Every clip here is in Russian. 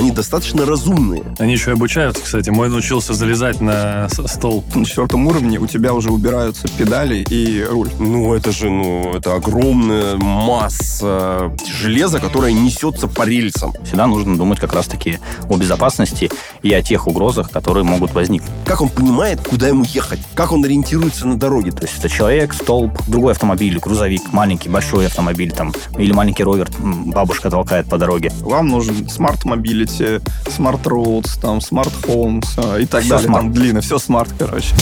они достаточно разумные. Они еще и обучаются, кстати. Мой научился залезать на стол. На четвертом уровне у тебя уже убираются педали и руль. Ну, это же, ну, это огромная масса железа, которая несется по рельсам. Всегда нужно думать как раз-таки о безопасности и о тех угрозах, которые могут возникнуть. Как он понимает, куда ему ехать? Как он ориентируется на дороге? То есть это человек, столб, другой автомобиль, грузовик, маленький, большой автомобиль там, или маленький ровер бабушка толкает по дороге. Вам нужен Smart Mobility, Smart Roads, там, Smart Homes э, и так Всё далее. smart. Там длинно, все smart, короче.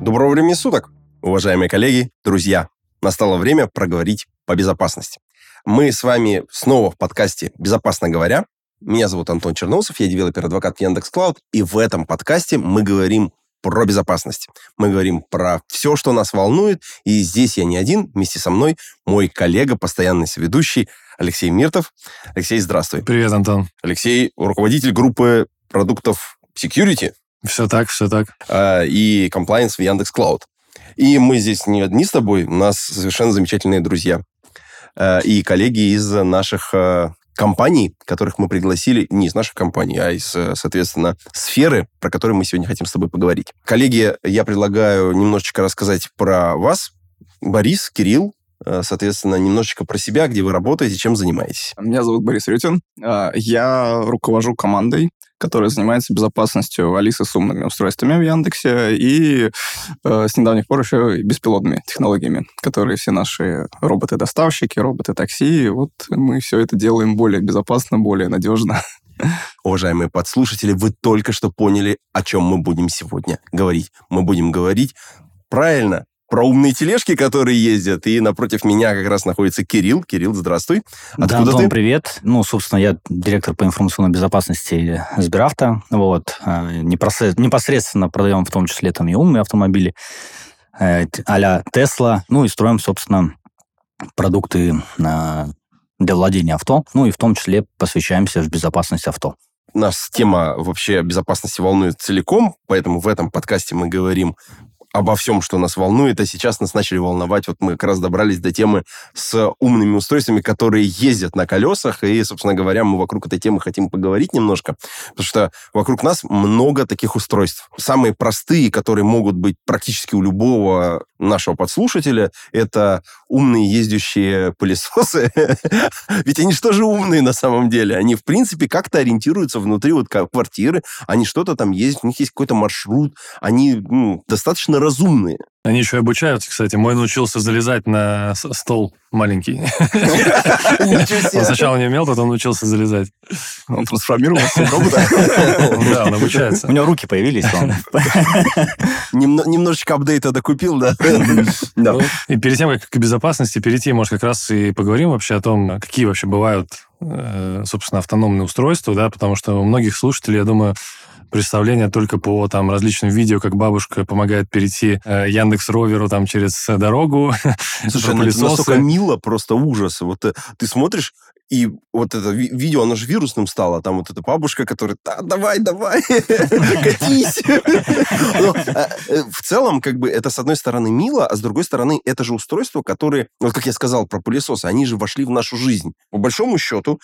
Доброго времени суток, уважаемые коллеги, друзья. Настало время проговорить по безопасности. Мы с вами снова в подкасте «Безопасно говоря». Меня зовут Антон Черноусов, я developer advocate Yandex.Cloud, и в этом подкасте мы говорим про безопасность. Мы говорим про все, что нас волнует, и здесь я не один, вместе со мной мой коллега, постоянный соведущий Алексей Миртов. Алексей, здравствуй. Привет, Антон. Алексей, руководитель группы продуктов Security Все так, все так. э, и compliance в Яндекс Клауд. И мы здесь не одни с тобой, у нас совершенно замечательные друзья э, и коллеги из наших э, компаний, которых мы пригласили, не из наших компаний, а из, э, соответственно, сферы, про которые мы сегодня хотим с тобой поговорить. Коллеги, я предлагаю немножечко рассказать про вас. Борис, Кирилл, э, соответственно, немножечко про себя, где вы работаете, чем занимаетесь. Меня зовут Борис Рютин. А, Я руковожу командой, которая занимается безопасностью Алисы с умными устройствами в Яндексе и э, с недавних пор еще и беспилотными технологиями, которые все наши роботы-доставщики, роботы-такси, вот мы все это делаем более безопасно, более надежно. Уважаемые подслушатели, вы только что поняли, о чем мы будем сегодня говорить. Мы будем говорить правильно про умные тележки, которые ездят, и напротив меня как раз находится Кирилл. Кирилл, здравствуй. Да, Откуда Антон, ты? привет. Ну, собственно, я директор по информационной безопасности Сберавто. Вот. Непосред- Непосредственно продаем в том числе там и умные автомобили э, а-ля Тесла. Ну, и строим, собственно, продукты а, для владения авто. Ну, и в том числе посвящаемся в безопасность авто. Нас тема вообще безопасности волнует целиком, поэтому в этом подкасте мы говорим обо всем, что нас волнует, а сейчас нас начали волновать. Вот мы как раз добрались до темы с умными устройствами, которые ездят на колесах, и, собственно говоря, мы вокруг этой темы хотим поговорить немножко, потому что вокруг нас много таких устройств. Самые простые, которые могут быть практически у любого нашего подслушателя, это умные ездящие пылесосы. Ведь они что же умные на самом деле? Они, в принципе, как-то ориентируются внутри вот квартиры, они что-то там ездят, у них есть какой-то маршрут, они ну, достаточно разумные. Они еще и обучаются, кстати. Мой научился залезать на стол маленький. Он сначала не умел, потом научился залезать. Он трансформировался в робота. Да, он обучается. У него руки появились, Немножечко апдейта докупил, да? Да. Ну, И перед тем, как к безопасности перейти, может, как раз и поговорим вообще о том, какие вообще бывают, э, собственно, автономные устройства, да, потому что у многих слушателей, я думаю, представление только по там различным видео, как бабушка помогает перейти э, Яндекс Роверу там через э, дорогу, Слушай, ну это настолько мило, просто ужас. Вот э, ты смотришь, и вот это ви- видео, оно же вирусным стало. Там вот эта бабушка, которая, да, давай, давай, катись. Но, э, э, В целом, как бы, это, с одной стороны, мило, а с другой стороны, это же устройства, которые, вот как я сказал про пылесосы, они же вошли в нашу жизнь. По большому счету,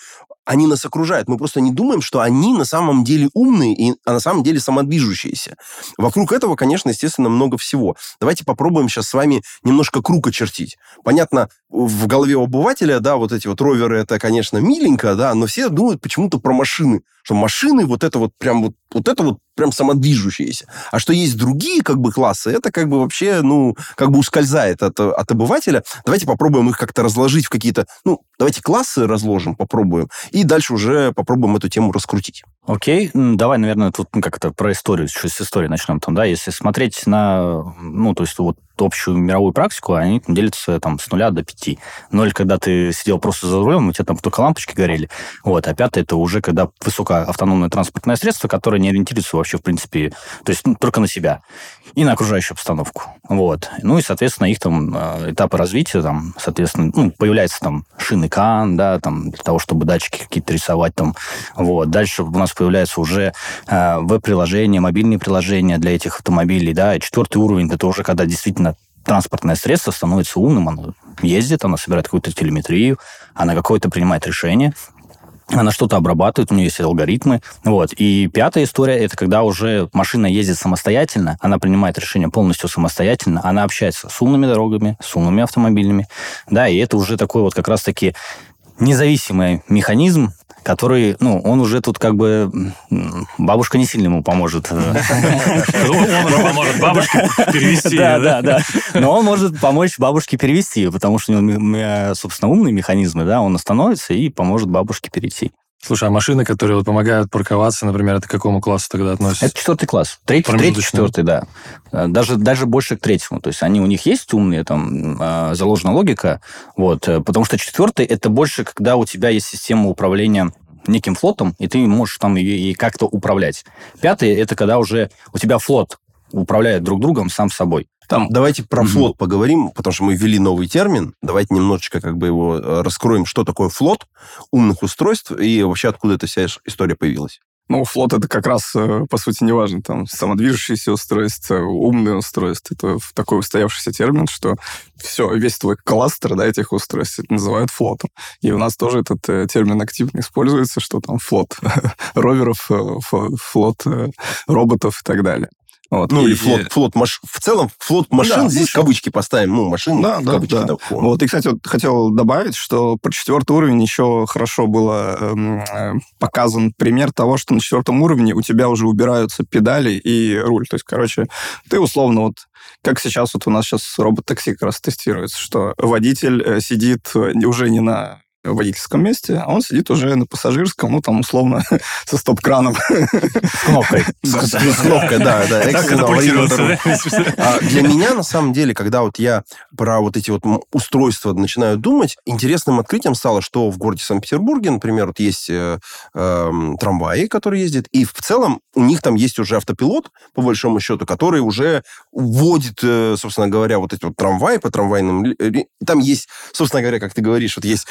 они нас окружают. Мы просто не думаем, что они на самом деле умные, и, а на самом деле самодвижущиеся. Вокруг этого, конечно, естественно, много всего. Давайте попробуем сейчас с вами немножко круг очертить. Понятно, в голове обывателя, да, вот эти вот роверы, это, конечно, миленько, да, но все думают почему-то про машины, что машины вот это вот прям вот, вот это вот прям самодвижущиеся. А что есть другие как бы классы, это как бы вообще, ну, как бы ускользает от, от обывателя. Давайте попробуем их как-то разложить в какие-то, ну, давайте классы разложим, попробуем, и дальше уже попробуем эту тему раскрутить. Окей, давай, наверное, тут ну, как это про историю, чуть с истории начнем там, да, если смотреть на, ну, то есть вот общую мировую практику, они делятся там с нуля до пяти. Ноль, когда ты сидел просто за рулем, у тебя там только лампочки горели, вот, а пятое, это уже когда высокоавтономное транспортное средство, которое не ориентируется вообще, в принципе, то есть ну, только на себя и на окружающую обстановку, вот. Ну и, соответственно, их там э, этапы развития, там, соответственно, ну, появляется там шины КАН, да, там, для того, чтобы датчики какие-то рисовать там, вот. Дальше у нас появляются уже э, веб-приложения, мобильные приложения для этих автомобилей, да, и четвертый уровень, это уже когда действительно транспортное средство становится умным, оно ездит, оно собирает какую-то телеметрию, она какое-то принимает решение, она что-то обрабатывает, у нее есть алгоритмы. Вот. И пятая история – это когда уже машина ездит самостоятельно, она принимает решение полностью самостоятельно, она общается с умными дорогами, с умными автомобилями. Да, и это уже такой вот как раз-таки независимый механизм, который, ну, он уже тут как бы... Бабушка не сильно ему поможет. Он поможет бабушке перевести. Да, да, да. Но он может помочь бабушке перевести, потому что у него, собственно, умные механизмы, да, он остановится и поможет бабушке перейти. Слушай, а машины, которые вот помогают парковаться, например, это к какому классу тогда относятся? Это четвертый класс. Третий, третий четвертый, да. Э, даже, даже больше к третьему. То есть они у них есть умные, там э, заложена логика, вот, э, потому что четвертый это больше, когда у тебя есть система управления неким флотом, и ты можешь там ее и как-то управлять. Пятый это когда уже у тебя флот управляет друг другом сам собой. Там, давайте про mm-hmm. флот поговорим, потому что мы ввели новый термин. Давайте немножечко как бы его э, раскроем, что такое флот умных устройств и вообще откуда эта вся история появилась. Ну, флот это как раз, э, по сути, не важно. Там самодвижущиеся устройства, умные устройства. Это такой устоявшийся термин, что все, весь твой кластер да, этих устройств называют флотом. И у нас тоже этот э, термин активно используется, что там флот роверов, флот роботов и так далее. Вот. Ну, и, или флот, флот маш... в целом флот машин, да, здесь машин. кавычки поставим, ну, машин, да, да, кавычки. Да. Да, вот, и, кстати, вот хотел добавить, что про четвертый уровень еще хорошо было эм, э, показан пример того, что на четвертом уровне у тебя уже убираются педали и руль. То есть, короче, ты условно вот как сейчас вот у нас сейчас робот-такси как раз тестируется, что водитель э, сидит э, уже не на в водительском месте, а он сидит уже на пассажирском, ну, там, условно, со стоп-краном. С кнопкой. С кнопкой, да, да. А для меня, на самом деле, когда вот я про вот эти вот устройства начинаю думать, интересным открытием стало, что в городе Санкт-Петербурге, например, вот есть э, эм, трамваи, которые ездят, и в целом у них там есть уже автопилот, по большому счету, который уже вводит, э, собственно говоря, вот эти вот трамваи по трамвайным... Там есть, собственно говоря, как ты говоришь, вот есть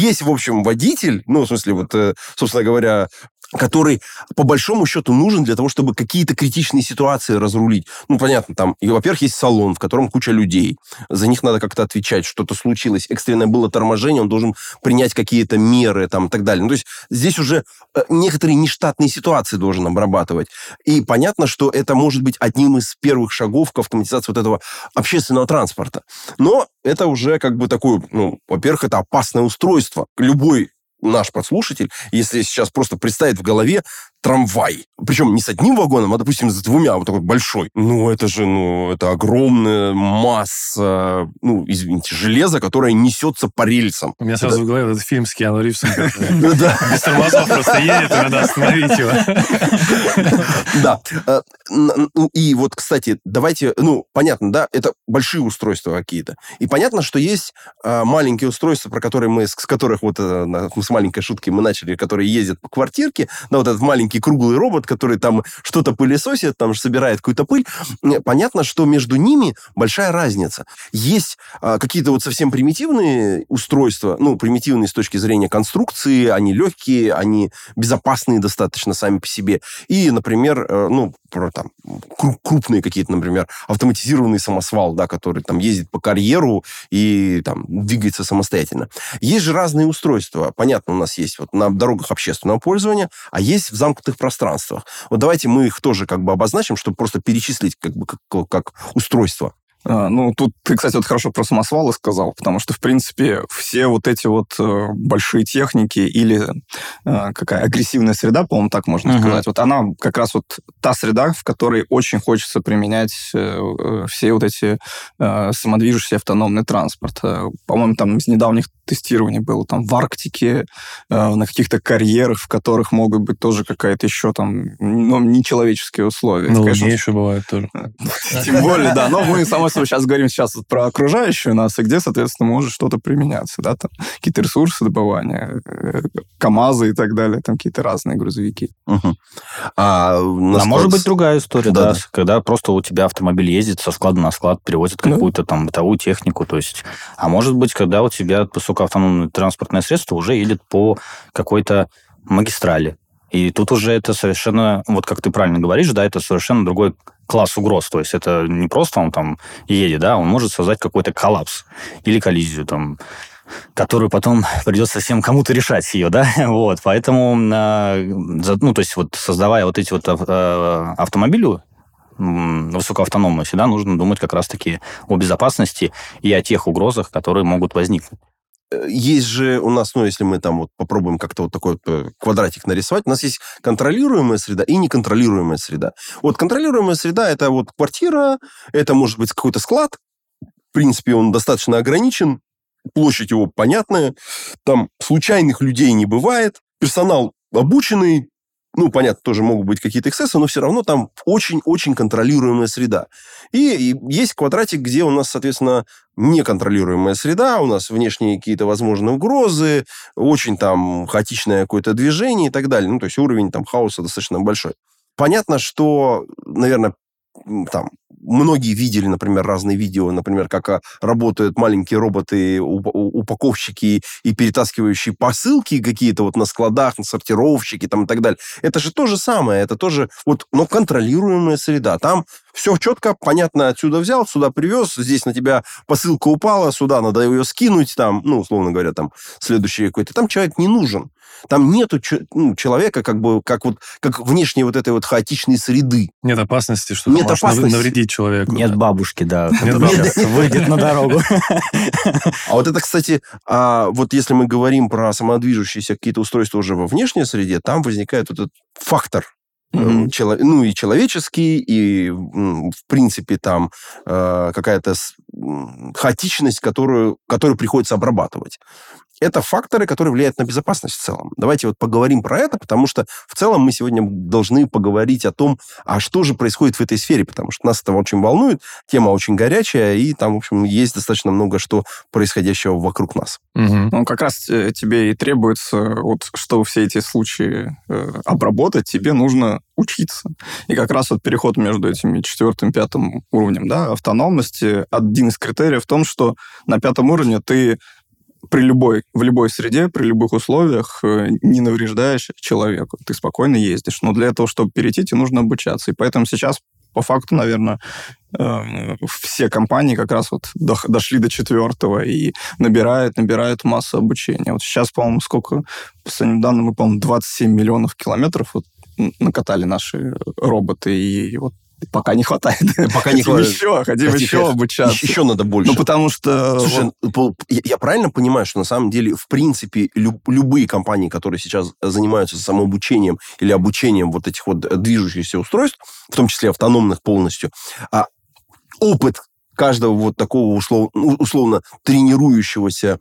есть, в общем, водитель, ну, в смысле, вот, э, собственно говоря, который, по большому счету, нужен для того, чтобы какие-то критичные ситуации разрулить. Ну, понятно, там, и, во-первых, есть салон, в котором куча людей. За них надо как-то отвечать, что-то случилось, экстренное было торможение, он должен принять какие-то меры, там, и так далее. Ну, то есть здесь уже э, некоторые нештатные ситуации должен обрабатывать. И понятно, что это может быть одним из первых шагов к автоматизации вот этого общественного транспорта. Но это уже как бы такое, ну, во-первых, это опасное устройство. Любой наш подслушатель, если сейчас просто представить в голове трамвай. Причем не с одним вагоном, а, допустим, с двумя, вот такой большой. Ну, это же, ну, это огромная масса, ну, извините, железа, которое несется по рельсам. У меня сразу это... в голове этот фильм с Киану Ривзом. Без тормозов просто едет, и надо остановить его. Да. Э, ну, и вот, кстати, давайте, ну, понятно, да, это большие устройства какие-то. И понятно, что есть э, маленькие устройства, про которые мы, с которых вот э, с маленькой шутки мы начали, которые ездят по квартирке, да, вот этот маленький маленький круглый робот, который там что-то пылесосит, там собирает какую-то пыль. Понятно, что между ними большая разница. Есть а, какие-то вот совсем примитивные устройства, ну, примитивные с точки зрения конструкции, они легкие, они безопасные достаточно сами по себе. И, например, э, ну, про там крупные какие-то, например, автоматизированный самосвал, да, который там ездит по карьеру и там двигается самостоятельно. Есть же разные устройства. Понятно, у нас есть вот на дорогах общественного пользования, а есть в замкнутых пространствах. Вот давайте мы их тоже как бы обозначим, чтобы просто перечислить как бы как, как устройство. А, ну, тут ты, кстати, вот хорошо про самосвалы сказал, потому что, в принципе, все вот эти вот э, большие техники или э, какая агрессивная среда, по-моему, так можно uh-huh. сказать, вот она как раз вот та среда, в которой очень хочется применять э, все вот эти самодвижущий автономный транспорт. По-моему, там из недавних тестирований было там в Арктике, на каких-то карьерах, в которых могут быть тоже какая-то еще там, ну, нечеловеческие условия. Ну, конечно, еще бывает тоже. Тем более, да, но мы, само собой, сейчас говорим сейчас про окружающую нас, и где, соответственно, может что-то применяться, да, там какие-то ресурсы добывания, э, КАМАЗы и так далее, там какие-то разные грузовики. Угу. А, а может быть другая история, да, да, да, когда просто у тебя автомобиль ездит со склада на склад, перевозит какую-то там бытовую технику, то есть, а может быть, когда у тебя высокоавтономное транспортное средство уже едет по какой-то магистрали, И тут уже это совершенно, вот как ты правильно говоришь, да, это совершенно другой класс угроз. То есть это не просто он там едет, да, он может создать какой-то коллапс или коллизию там которую потом придется всем кому-то решать ее, да, вот, поэтому, э, ну, то есть вот создавая вот эти вот э, автомобили высокоавтономные, всегда нужно думать как раз-таки о безопасности и о тех угрозах, которые могут возникнуть. Э, есть же у нас, ну, если мы там вот попробуем как-то вот такой вот квадратик нарисовать, у нас есть контролируемая среда и неконтролируемая среда. Вот контролируемая среда – это вот квартира, это может быть какой-то склад, в принципе, он достаточно ограничен, площадь его понятная, там случайных людей не бывает, персонал обученный, ну, понятно, тоже могут быть какие-то эксцессы, но все равно там очень-очень контролируемая среда. И, и есть квадратик, где у нас, соответственно, неконтролируемая среда, у нас внешние какие-то возможные угрозы, очень там хаотичное какое-то движение и так далее. Ну, то есть уровень там хаоса достаточно большой. Понятно, что, наверное, там многие видели, например, разные видео, например, как а, работают маленькие роботы, упаковщики и перетаскивающие посылки какие-то вот на складах, на сортировщики там и так далее. Это же то же самое, это тоже вот, но контролируемая среда. Там все четко, понятно, отсюда взял, сюда привез, здесь на тебя посылка упала, сюда надо ее скинуть, там, ну, условно говоря, там, следующий какой-то. Там человек не нужен. Там нету ну, человека, как бы, как вот, как внешней вот этой вот хаотичной среды. Нет опасности, что Нет опасности. навредить человеку. Нет да. бабушки, да, выйдет на дорогу. А вот это, кстати, а, вот если мы говорим про самодвижущиеся какие-то устройства уже во внешней среде, там возникает вот этот фактор Mm-hmm. Чело, ну и человеческий, и в принципе там э, какая-то хаотичность, которую, которую приходится обрабатывать это факторы, которые влияют на безопасность в целом. Давайте вот поговорим про это, потому что в целом мы сегодня должны поговорить о том, а что же происходит в этой сфере, потому что нас это очень волнует, тема очень горячая, и там, в общем, есть достаточно много что происходящего вокруг нас. Угу. Ну, как раз э, тебе и требуется, вот, чтобы все эти случаи э, обработать, тебе нужно учиться. И как раз вот переход между этими четвертым, пятым уровнем да, автономности, один из критериев в том, что на пятом уровне ты при любой, в любой среде, при любых условиях э, не навреждаешь человеку. Ты спокойно ездишь. Но для этого, чтобы перейти, тебе нужно обучаться. И поэтому сейчас по факту, наверное, э, все компании как раз вот дошли до четвертого и набирают, набирают массу обучения. Вот сейчас, по-моему, сколько, по последним данным, мы, по-моему, 27 миллионов километров вот накатали наши роботы, и вот пока не хватает. Пока не хватает. Еще, хотим еще обучаться. Еще надо больше. Ну, потому что... Слушай, я правильно понимаю, что на самом деле, в принципе, любые компании, которые сейчас занимаются самообучением или обучением вот этих вот движущихся устройств, в том числе автономных полностью, а опыт каждого вот такого ну, условно тренирующегося,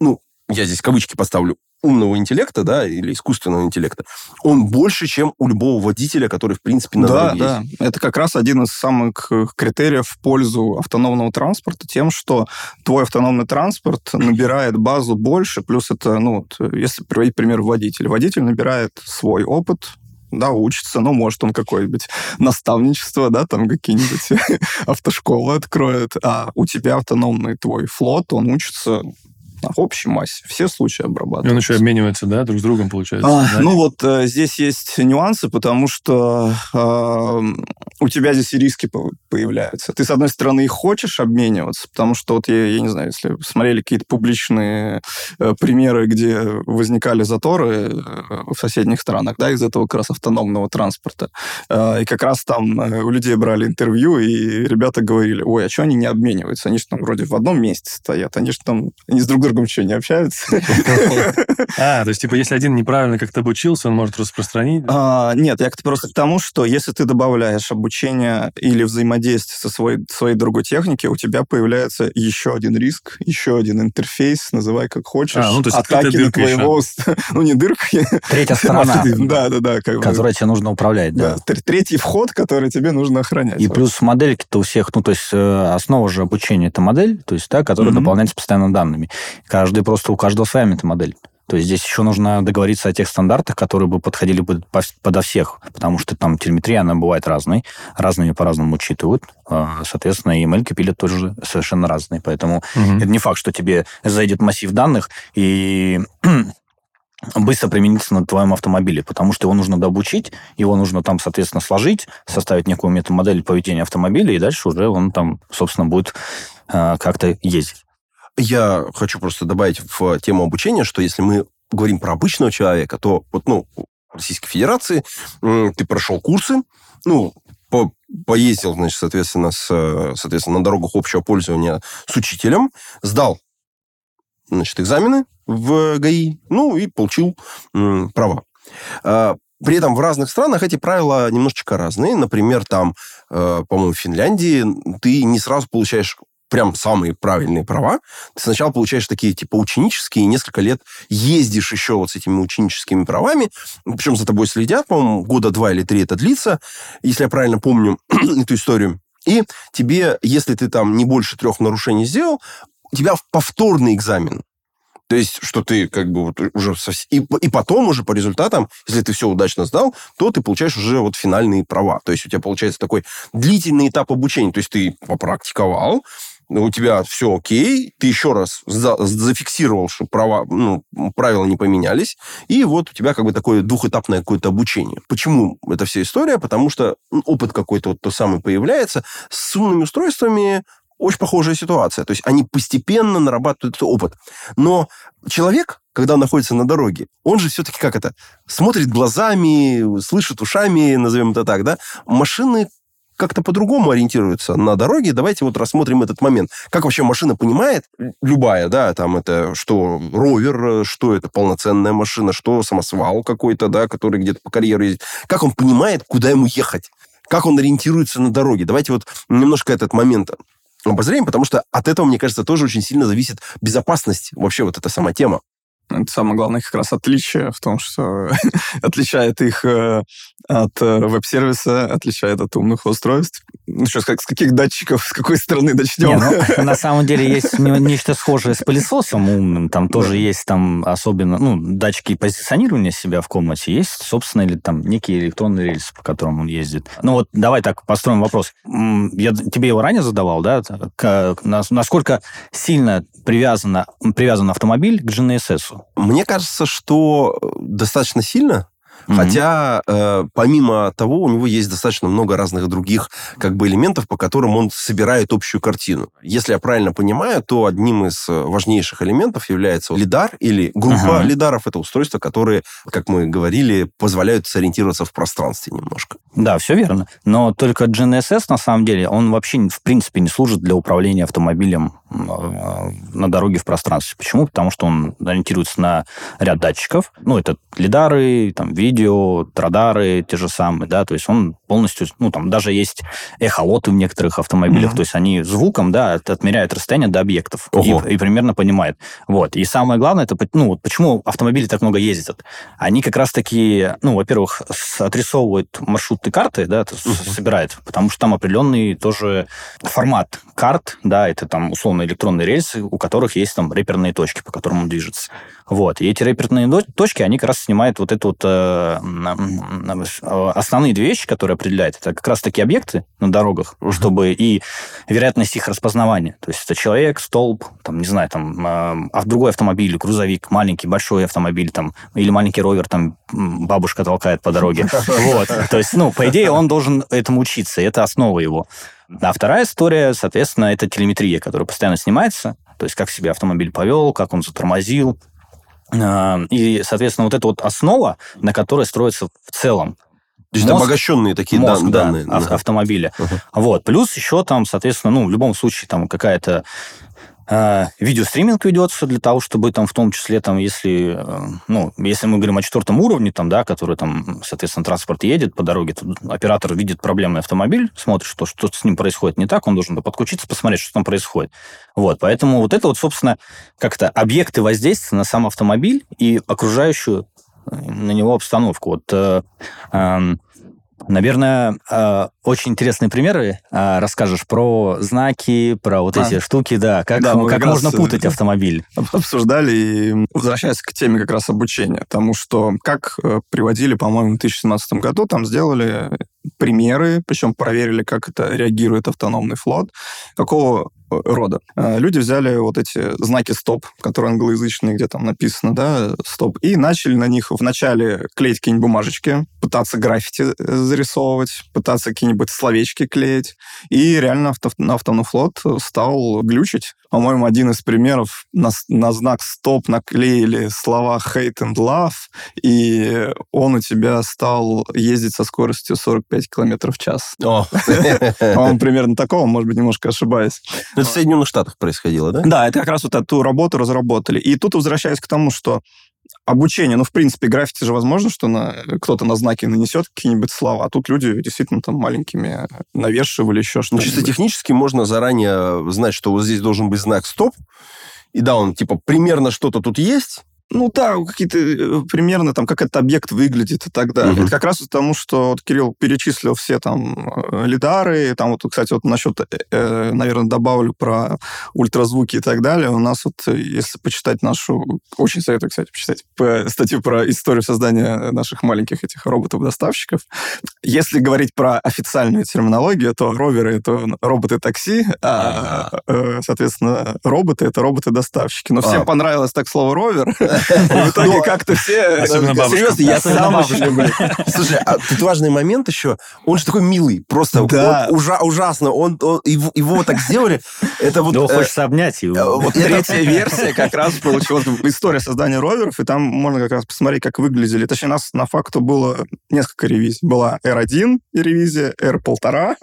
ну, я здесь кавычки поставлю, умного интеллекта, да, или искусственного интеллекта, он больше, чем у любого водителя, который, в принципе, на да, Да, это как раз один из самых э, критериев в пользу автономного транспорта, тем, что твой автономный транспорт набирает базу больше, плюс это, ну, вот, если приводить пример водителя. Водитель набирает свой опыт, да, учится, ну, может, он какое-нибудь наставничество, да, там какие-нибудь автошколы откроет, а у тебя автономный твой флот, он учится на общей массе все случаи обрабатываются. И он еще обменивается, да, друг с другом, получается? А, да? Ну вот э, здесь есть нюансы, потому что э, у тебя здесь и риски появляются. Ты, с одной стороны, и хочешь обмениваться, потому что вот я, я не знаю, если смотрели какие-то публичные э, примеры, где возникали заторы э, в соседних странах, да, из этого как раз автономного транспорта, э, и как раз там э, у людей брали интервью, и ребята говорили, ой, а что они не обмениваются? Они же там вроде в одном месте стоят, они же там, они с друг другом что, не общаются? А, то есть, типа, если один неправильно как-то обучился, он может распространить? А, нет, я просто к тому, что если ты добавляешь обучение или взаимодействие со своей, своей другой техники, у тебя появляется еще один риск, еще один интерфейс, называй как хочешь. А, ну, то есть атаки на твоего... ну, не дырка. Третья сторона. Да, да, да. Которая тебе нужно управлять, да. Третий вход, который тебе нужно охранять. И плюс модельки-то у всех, ну, то есть э, основа же обучения это модель, то есть, да, которая дополняется постоянно данными. Каждый просто, у каждого своя метамодель. То есть здесь еще нужно договориться о тех стандартах, которые бы подходили бы подо всех, потому что там телеметрия, она бывает разной, разными по-разному учитывают. А, соответственно, и ML пилят тоже совершенно разные. Поэтому угу. это не факт, что тебе зайдет массив данных, и быстро примениться на твоем автомобиле, потому что его нужно дообучить, его нужно там, соответственно, сложить, составить некую метамодель поведения автомобиля, и дальше уже он там, собственно, будет э, как-то ездить. Я хочу просто добавить в тему обучения, что если мы говорим про обычного человека, то вот, ну, в Российской Федерации ты прошел курсы, ну, по, поездил, значит, соответственно, с, соответственно, на дорогах общего пользования с учителем, сдал, значит, экзамены в ГАИ, ну, и получил права. А, при этом в разных странах эти правила немножечко разные. Например, там, э, по-моему, в Финляндии ты не сразу получаешь прям самые правильные права. Ты сначала получаешь такие, типа, ученические, несколько лет ездишь еще вот с этими ученическими правами, причем за тобой следят, по-моему, года два или три это длится, если я правильно помню эту историю. И тебе, если ты там не больше трех нарушений сделал, у тебя повторный экзамен. То есть, что ты как бы вот уже... И, и потом уже по результатам, если ты все удачно сдал, то ты получаешь уже вот финальные права. То есть у тебя получается такой длительный этап обучения. То есть ты попрактиковал, у тебя все окей, ты еще раз за, зафиксировал, что права, ну, правила не поменялись, и вот у тебя как бы такое двухэтапное какое-то обучение. Почему эта вся история? Потому что опыт какой-то вот то самый появляется. С умными устройствами очень похожая ситуация. То есть они постепенно нарабатывают этот опыт. Но человек, когда он находится на дороге, он же все-таки как это? Смотрит глазами, слышит ушами, назовем это так, да? Машины как-то по-другому ориентируются на дороге. Давайте вот рассмотрим этот момент. Как вообще машина понимает, любая, да, там это что ровер, что это полноценная машина, что самосвал какой-то, да, который где-то по карьеру ездит. Как он понимает, куда ему ехать? Как он ориентируется на дороге? Давайте вот немножко этот момент обозрением, потому что от этого, мне кажется, тоже очень сильно зависит безопасность, вообще вот эта сама тема. Это самое главное как раз отличие в том, что отличает их э, от э, веб-сервиса, отличает от умных устройств. Ну что, с каких датчиков, с какой стороны начнем? Не, ну, на самом деле есть нечто схожее с пылесосом умным. Там тоже есть там особенно, ну, датчики позиционирования себя в комнате. Есть, собственно, или там некий электронный рельс, по которому он ездит. Ну вот давай так построим вопрос. Я тебе его ранее задавал, да? Насколько сильно привязан, привязан автомобиль к GNSS? Мне кажется, что достаточно сильно, Mm-hmm. Хотя, э, помимо того, у него есть достаточно много разных других как бы элементов, по которым он собирает общую картину. Если я правильно понимаю, то одним из э, важнейших элементов является лидар или группа uh-huh. лидаров. Это устройства, которые, как мы говорили, позволяют сориентироваться в пространстве немножко. Да, все верно. Но только GNSS, на самом деле, он вообще, в принципе, не служит для управления автомобилем э, на дороге в пространстве. Почему? Потому что он ориентируется на ряд датчиков. Ну, это лидары, там, видео, радары те же самые, да, то есть он полностью, ну, там даже есть эхолоты в некоторых автомобилях, mm-hmm. то есть они звуком, да, отмеряют расстояние до объектов и, и примерно понимают. Вот. И самое главное, это, ну, вот почему автомобили так много ездят? Они как раз-таки, ну, во-первых, отрисовывают маршруты карты, да, mm-hmm. собирают, потому что там определенный тоже формат карт, да, это там условно электронные рельсы, у которых есть там реперные точки, по которым он движется. Вот. И эти реперные точки, они как раз снимают вот эту вот э, основные две вещи, которые определяют. Это как раз таки объекты на дорогах, чтобы и вероятность их распознавания. То есть это человек, столб, там, не знаю, там, э, а другой автомобиль, грузовик, маленький, большой автомобиль, там, или маленький ровер, там, бабушка толкает по дороге. Вот. То есть, ну, по идее, он должен этому учиться, это основа его. А вторая история, соответственно, это телеметрия, которая постоянно снимается, то есть как себя автомобиль повел, как он затормозил, и, соответственно, вот эта вот основа, на которой строится в целом то есть мозг, обогащенные такие мозг, дан, данные. Да, автомобиля. Uh-huh. Вот. Плюс еще там, соответственно, ну, в любом случае, там какая-то видеостриминг ведется для того, чтобы там в том числе, там, если, э, ну, если мы говорим о четвертом уровне, там, да, который там, соответственно, транспорт едет по дороге, то оператор видит проблемный автомобиль, смотрит, что что с ним происходит не так, он должен подключиться, посмотреть, что там происходит. Вот, поэтому вот это вот, собственно, как-то объекты воздействия на сам автомобиль и окружающую э, на него обстановку. Вот э, э, Наверное, э, очень интересные примеры э, расскажешь про знаки, про вот а. эти штуки, да, как, да, как можно путать автомобиль. Обсуждали и возвращаясь к теме как раз обучения, тому, что как э, приводили, по-моему, в 2017 году, там сделали примеры, причем проверили, как это реагирует автономный флот, какого рода. Э, люди взяли вот эти знаки стоп, которые англоязычные, где там написано, да, стоп, и начали на них вначале клеить какие-нибудь бумажечки, пытаться граффити э, зарисовывать, пытаться какие-нибудь словечки клеить. И реально авто, автонофлот стал глючить. По-моему, один из примеров на, на знак стоп наклеили слова hate and love, и он у тебя стал ездить со скоростью 45 км в час. О. По-моему, примерно такого, может быть, немножко ошибаюсь. Это в Соединенных Штатах происходило, да? Да, это как раз вот эту работу разработали. И тут возвращаясь к тому, что обучение, ну, в принципе, граффити же возможно, что на, кто-то на знаки нанесет какие-нибудь слова, а тут люди действительно там маленькими навешивали еще что-то. Ну, чисто технически можно заранее знать, что вот здесь должен быть знак «стоп», и да, он типа примерно что-то тут есть, ну да, какие-то э, примерно там, как этот объект выглядит и так далее. Мгм. Это как раз потому, что вот Кирилл перечислил все там э, лидары, там вот, кстати, вот насчет, э, наверное, добавлю про ультразвуки и так далее. У нас вот, э, если почитать нашу, очень советую, кстати, почитать статью про историю создания наших маленьких этих роботов-доставщиков. Если говорить про официальную терминологию, то роверы — это роботы-такси, а, э, соответственно, роботы — это роботы-доставщики. Но всем А. понравилось так слово ровер, в итоге как-то все... Особенно бабушкам. Серьезно, я сам очень люблю. Слушай, а тут важный момент еще. Он же такой милый, просто ужасно. Он, его, его так сделали. Это вот... Его э, хочется обнять. и- э, вот Третья версия как раз получилась история создания роверов, и там можно как раз посмотреть, как выглядели. Точнее, у нас на факту было несколько ревизий. Была R1 ревизия, R1,5,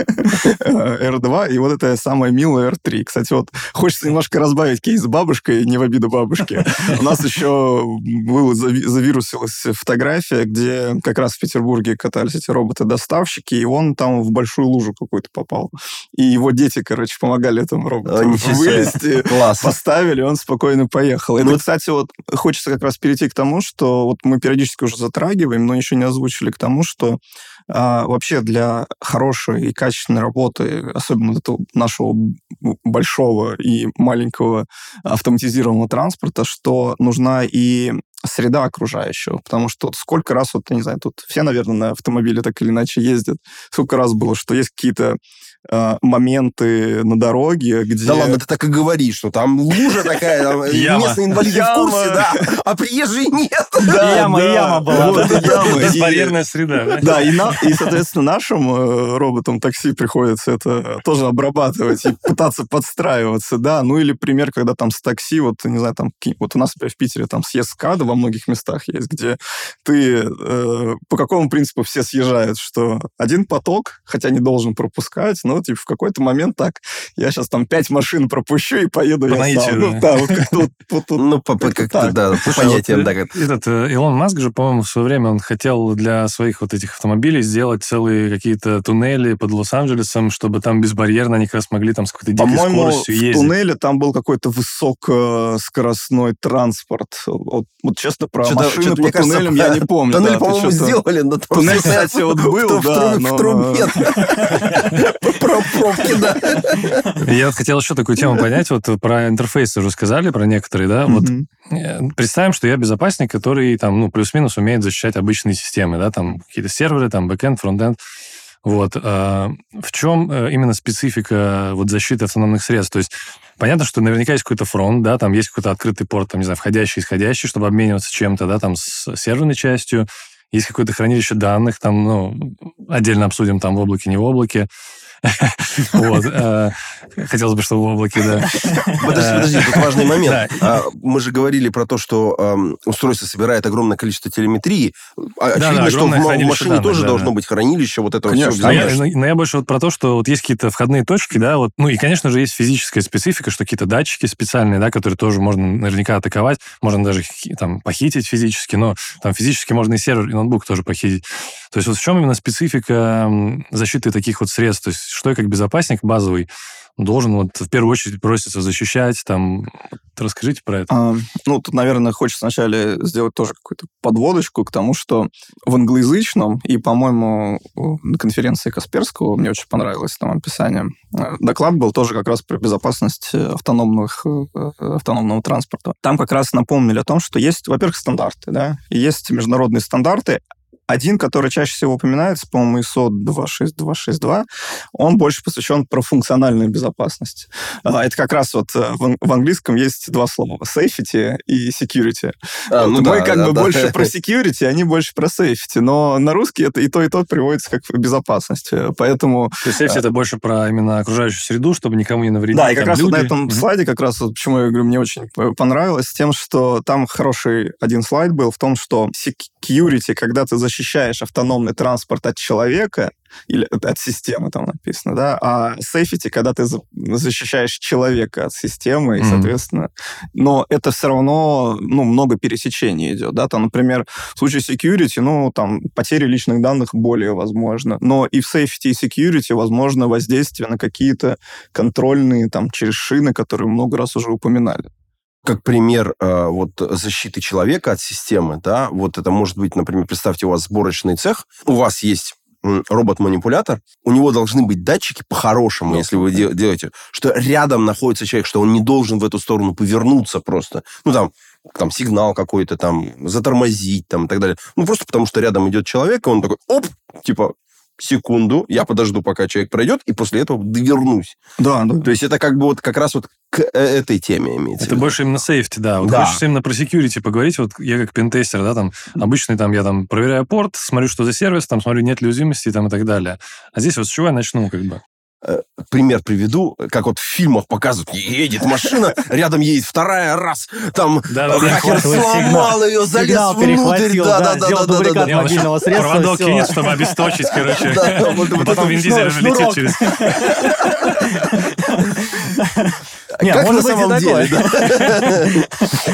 R2, и вот это самая милая R3. Кстати, вот хочется немножко разбавить кейс с бабушкой, не в обиду бабушки. У нас еще была зави- завирусилась фотография, где как раз в Петербурге катались эти роботы-доставщики, и он там в большую лужу какую-то попал. И его дети, короче, помогали этому роботу себе. вылезти Класс. поставили, он спокойно поехал. Это, Ну, кстати, вот хочется как раз перейти к тому, что вот мы периодически уже затрагиваем, но еще не озвучили к тому, что а, вообще для хорошей и качественной работы, особенно этого нашего большого и маленького автоматизированного транспорта, что нужна и среда окружающего, потому что вот сколько раз, вот, я не знаю, тут все, наверное, на автомобиле так или иначе ездят, сколько раз было, что есть какие-то а, моменты на дороге, где... Да ладно, ты так и говоришь, что там лужа такая, местные инвалиды в курсе, да, а приезжие нет. Яма, яма была, Безбарьерная среда, да? И, соответственно, нашим э, роботам такси приходится это тоже обрабатывать и пытаться подстраиваться, да. Ну, или пример, когда там с такси, вот, не знаю, там, вот у нас, в Питере там съезд Во многих местах есть, где ты э, по какому принципу все съезжают, что один поток, хотя не должен пропускать, но, типа, в какой-то момент так, я сейчас там пять машин пропущу и поеду По я наитию, сам. Ну, да. да, вот как-то вот- вот тут Ну, по, по- Как-то как-то, так. да, по понятиям, да. э, как- Этот э, Илон Маск же, по-моему, в свое время он хотел для своих вот этих автомобилей сделать целые какие-то туннели под Лос-Анджелесом, чтобы там безбарьерно они как раз могли там с какой-то дикой скоростью в ездить. туннеле там был какой-то высокоскоростной транспорт. Вот, вот честно, про Что-то- машины что-то, по мне кажется, туннелям я не помню. Тоннель, да, по-моему, что-то- сделали, но там Туннель, все кстати, вот в- был, в да, В трубе. Про пробки, да. Я вот хотел еще такую тему понять, вот про интерфейсы уже сказали, про некоторые, да, вот. Э, Представим, что я безопасник, который там, ну, плюс-минус умеет защищать обычные системы, да, там какие-то серверы, там бэкэнд, фронтенд. Вот. а В чем э, именно специфика вот защиты автономных средств? То есть понятно, что наверняка есть какой-то фронт, да, там есть какой-то открытый порт, там, не знаю, входящий, исходящий, чтобы обмениваться чем-то, да, там с серверной частью. Есть какое-то хранилище данных, там, ну, отдельно обсудим, там, в облаке, не в облаке. Э, Хотелось бы, чтобы в облаке, да. Подожди, подожди, тут важный момент. А, Мы же говорили про то, что устройство собирает огромное количество телеметрии. А, Очевидно, что в машине тоже должно быть хранилище вот этого всего. Но я, больше вот про то, что вот есть какие-то входные точки, да, вот, ну и, конечно же, есть физическая специфика, что какие-то датчики специальные, да, которые тоже можно наверняка атаковать, можно даже там похитить физически, но там физически можно и сервер, и ноутбук тоже похитить. То есть вот в чем именно специфика защиты таких вот средств? То есть что я как безопасник базовый должен вот в первую очередь броситься защищать, там, расскажите про это. А, ну, тут, наверное, хочется вначале сделать тоже какую-то подводочку к тому, что в англоязычном, и, по-моему, на конференции Касперского мне очень понравилось там описание, э, доклад был тоже как раз про безопасность э, автономных, э, автономного транспорта. Там как раз напомнили о том, что есть, во-первых, стандарты, да, и есть международные стандарты, один, который чаще всего упоминается, по-моему, ISO 26262, он больше посвящен про функциональную безопасность. А, это как раз вот э, в, английском есть два слова. Safety и security. А, ну, Мы да, как да, бы да. больше про security, они больше про safety. Но на русский это и то, и то приводится как безопасность. Поэтому... То есть safety это больше про именно окружающую среду, чтобы никому не навредить. Да, и как раз люди. вот на этом слайде, как раз вот, почему я говорю, мне очень понравилось, тем, что там хороший один слайд был в том, что security, когда ты защищаешь автономный транспорт от человека, или от системы там написано, да, а safety, когда ты защищаешь человека от системы, и, mm-hmm. соответственно, но это все равно, ну, много пересечений идет, да, там, например, в случае security, ну, там, потери личных данных более возможно, но и в safety и security возможно воздействие на какие-то контрольные, там, через шины, которые много раз уже упоминали как пример э, вот защиты человека от системы, да, вот это может быть, например, представьте, у вас сборочный цех, у вас есть робот-манипулятор, у него должны быть датчики по-хорошему, да, если вы да. делаете, что рядом находится человек, что он не должен в эту сторону повернуться просто. Ну, там, там сигнал какой-то, там, затормозить, там, и так далее. Ну, просто потому что рядом идет человек, и он такой, оп, типа, секунду, я подожду, пока человек пройдет, и после этого довернусь. Да, да. То есть это как бы вот как раз вот к э, этой теме имеется. Это больше именно сейфти, да. Вот да. хочется именно про security поговорить. Вот я как пентестер, да, там обычный там я там проверяю порт, смотрю, что за сервис, там смотрю, нет ли уязвимости там и так далее. А здесь вот с чего я начну, как бы? Э, пример приведу, как вот в фильмах показывают, едет машина, рядом едет вторая, раз, там да, да, хакер сломал ее, залез внутрь, да, да, да, да, да, да, мобильного средства. Проводок кинет, чтобы обесточить, короче. Потом Вин Дизель летит через... Не, как может на самом деле, да?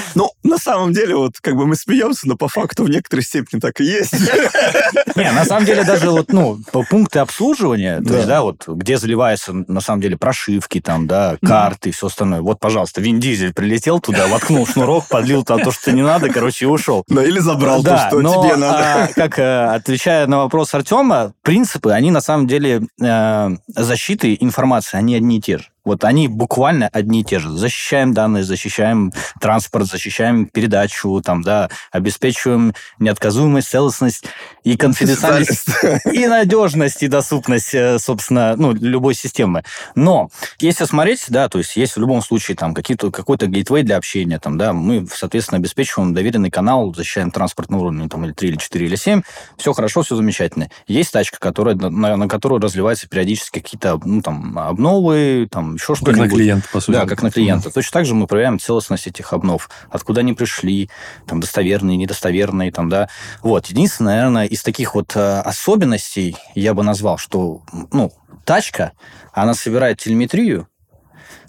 Ну, на самом деле, вот как бы мы смеемся, но по факту в некоторой степени так и есть. Не, на самом деле даже вот, ну, пункты обслуживания, то есть, да, вот где заливаются, на самом деле, прошивки там, да, карты и все остальное. Вот, пожалуйста, Вин Дизель прилетел туда, воткнул шнурок, подлил там то, что не надо, короче, и ушел. Да, или забрал то, что тебе надо. А, как, э, отвечая на вопрос Артема, принципы, они на самом деле э, защиты информации, они одни и те же. Вот они буквально одни и те же. Защищаем данные, защищаем транспорт, защищаем передачу, там, да, обеспечиваем неотказуемость, целостность и конфиденциальность, и надежность, и доступность, э, собственно, ну, любой системы. Но если смотреть, да, то есть есть в любом случае там какие-то, какой-то гейтвей для общения, там, да, мы, соответственно, обеспечиваем доверенный канал, защищаем транспорт на уровне, там, или 3, или 4, или 7, все хорошо, все замечательно. Есть тачка, которая, на, на которую разливаются периодически какие-то, ну, там, обновы, там, еще что-нибудь. Как на клиента, по сути. Да, как на клиента. Mm. Точно так же мы проверяем целостность этих обнов. Откуда они пришли, там, достоверные, недостоверные, там, да. Вот. Единственное, наверное, из таких вот э, особенностей я бы назвал, что, ну, тачка, она собирает телеметрию,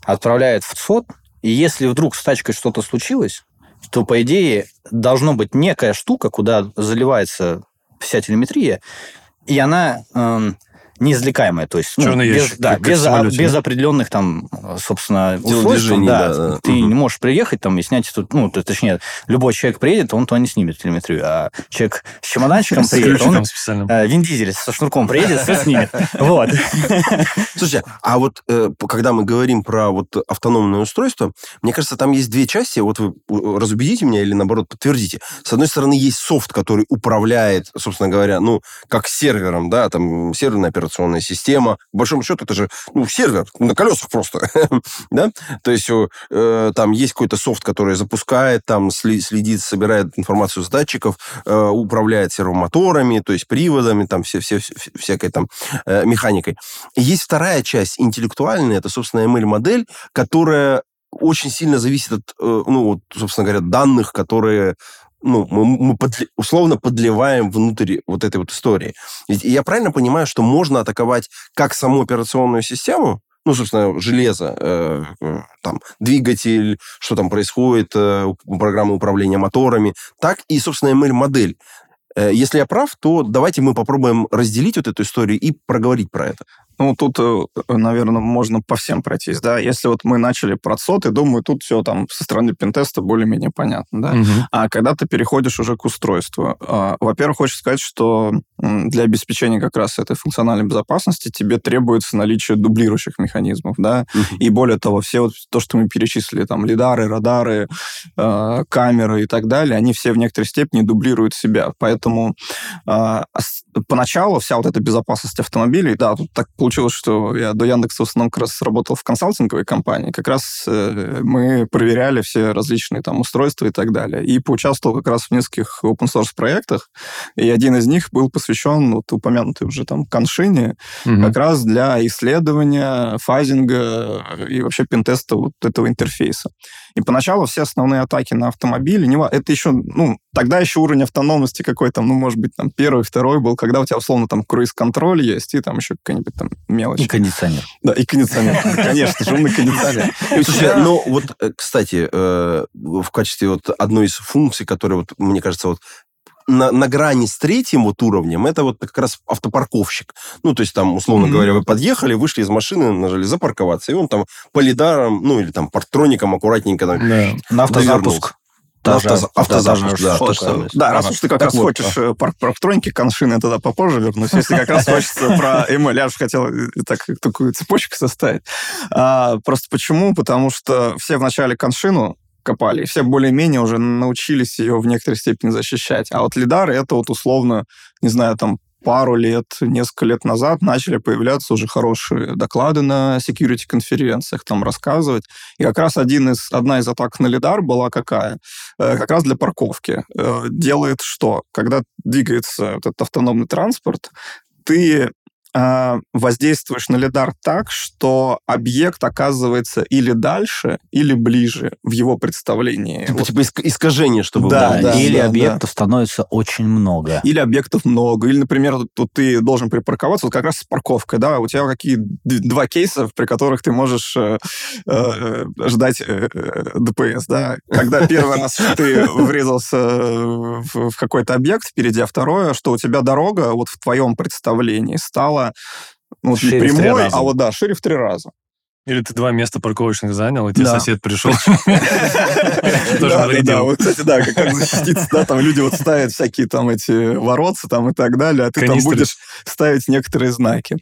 отправляет в ЦОД, и если вдруг с тачкой что-то случилось, то, по идее, должно быть некая штука, куда заливается вся телеметрия, и она... Эм, неизвлекаемое, то есть ну, ящик, без, да, без, самолете, без определенных там, собственно, условий, да, да, да. ты угу. не можешь приехать там и снять тут, ну, точнее, любой человек приедет, он то не снимет телеметрию, а человек с чемоданчиком приедет, он э, Вин Дизель со шнурком приедет, все снимет. Вот. Слушайте, а вот э, когда мы говорим про вот автономное устройство, мне кажется, там есть две части, вот вы разубедите меня или, наоборот, подтвердите. С одной стороны, есть софт, который управляет, собственно говоря, ну, как сервером, да, там, серверная операционная операционная система. По большому счету, это же ну, сервер на колесах просто. да? То есть э, там есть какой-то софт, который запускает, там следит, собирает информацию с датчиков, э, управляет сервомоторами, то есть приводами, там все, все, все, всякой там э, механикой. есть вторая часть, интеллектуальная, это, собственно, ML-модель, которая очень сильно зависит от, э, ну, вот, собственно говоря, данных, которые ну, мы, мы подли, условно подливаем внутрь вот этой вот истории. Ведь я правильно понимаю, что можно атаковать как саму операционную систему, ну, собственно, железо, э, э там, двигатель, что там происходит, э, программа управления моторами, так и, собственно, ML-модель. Э, если я прав, то давайте мы попробуем разделить вот эту историю и проговорить про это. Ну, тут, наверное, можно по всем пройтись, да. Если вот мы начали про соты, думаю, тут все там со стороны пентеста более-менее понятно, да. Мгм. А когда ты переходишь уже к устройству, а, во-первых, хочется сказать, что для обеспечения как раз этой функциональной безопасности тебе требуется наличие дублирующих механизмов, да, Мгм. и более того, все вот то, что мы перечислили, там, лидары, радары, э, камеры и так далее, они все в некоторой степени дублируют себя. Поэтому а, поначалу вся вот эта безопасность автомобилей, да, тут так получилось, что я до Яндекса в основном как раз работал в консалтинговой компании, как раз э, мы проверяли все различные там устройства и так далее, и поучаствовал как раз в нескольких open source проектах, и один из них был посвящен вот упомянутой уже там коншине, Мгм. как раз для исследования, фазинга и вообще пентеста вот этого интерфейса. И поначалу все основные атаки на автомобили, это еще, ну, тогда еще уровень автономности какой-то, ну, может быть, там, первый, второй был, когда у тебя, условно, там, круиз-контроль есть, и там еще какая-нибудь там мелочь. И кондиционер. Да, и кондиционер. Конечно же, умный кондиционер. Слушай, ну вот, э, кстати, э, в качестве вот одной из функций, которая вот, мне кажется, вот на, на грани с третьим вот уровнем, это вот как раз автопарковщик. Ну, то есть там, условно Мгм. говоря, вы подъехали, вышли из машины, нажали запарковаться, и он там по лидарам, ну, или там партроником аккуратненько там, Да. На автозапуск. На Та же- автоза- та- та же автозапуск, да. Да, раз уж ты как Так раз вот, хочешь э, про парктроники, коншины, я тогда попозже вернусь. Если как раз хочется про ML, я же хотел э, так, такую цепочку составить. А, просто почему? Потому что все вначале коншину копали, и все более-менее уже научились ее в некоторой степени защищать. А вот лидары это вот условно, не знаю, там пару лет, несколько лет назад начали появляться уже хорошие доклады на security-конференциях, там рассказывать. И как раз один из, одна из атак на лидар была какая? Э, Как раз для парковки. Э, Делает что? Когда двигается этот автономный транспорт, ты э, воздействуешь на лидар так, что объект оказывается или дальше, или ближе в его представлении. типа, Вот. типа иск- искажение, чтобы Да, было. да. Или да. объектов становится очень много. Или объектов много. Или, например, тут ты должен припарковаться, вот как раз с парковкой, да, у тебя какие два кейса, при которых ты можешь э, э, ждать э, э, ДПС, да. Когда первый раз ты врезался в, в какой-то объект впереди, а второе, что у тебя дорога вот в твоем представлении стала ну, вот не Шире три прямой, а вот да, шире в три раза. Или ты два места парковочных занял, и тебе Да. сосед пришел. Тоже навредил. вот, кстати, да, как, защититься, да, там люди вот ставят всякие там эти воротцы там и так далее, а ты там будешь ставить некоторые знаки.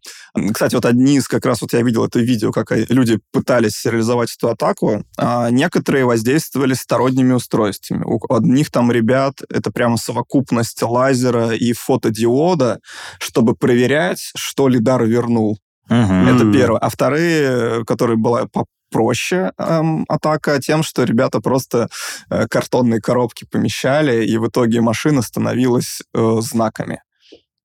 Кстати, вот одни из, как раз вот я видел это видео, как люди пытались реализовать эту атаку, а некоторые воздействовали сторонними устройствами. У одних там ребят это прямо совокупность лазера и фотодиода, чтобы проверять, что лидар вернул. Мгм. Это первое. А вторые, которые была попроще эм, атака, тем, что ребята просто э, картонные коробки помещали, и в итоге машина становилась э, знаками.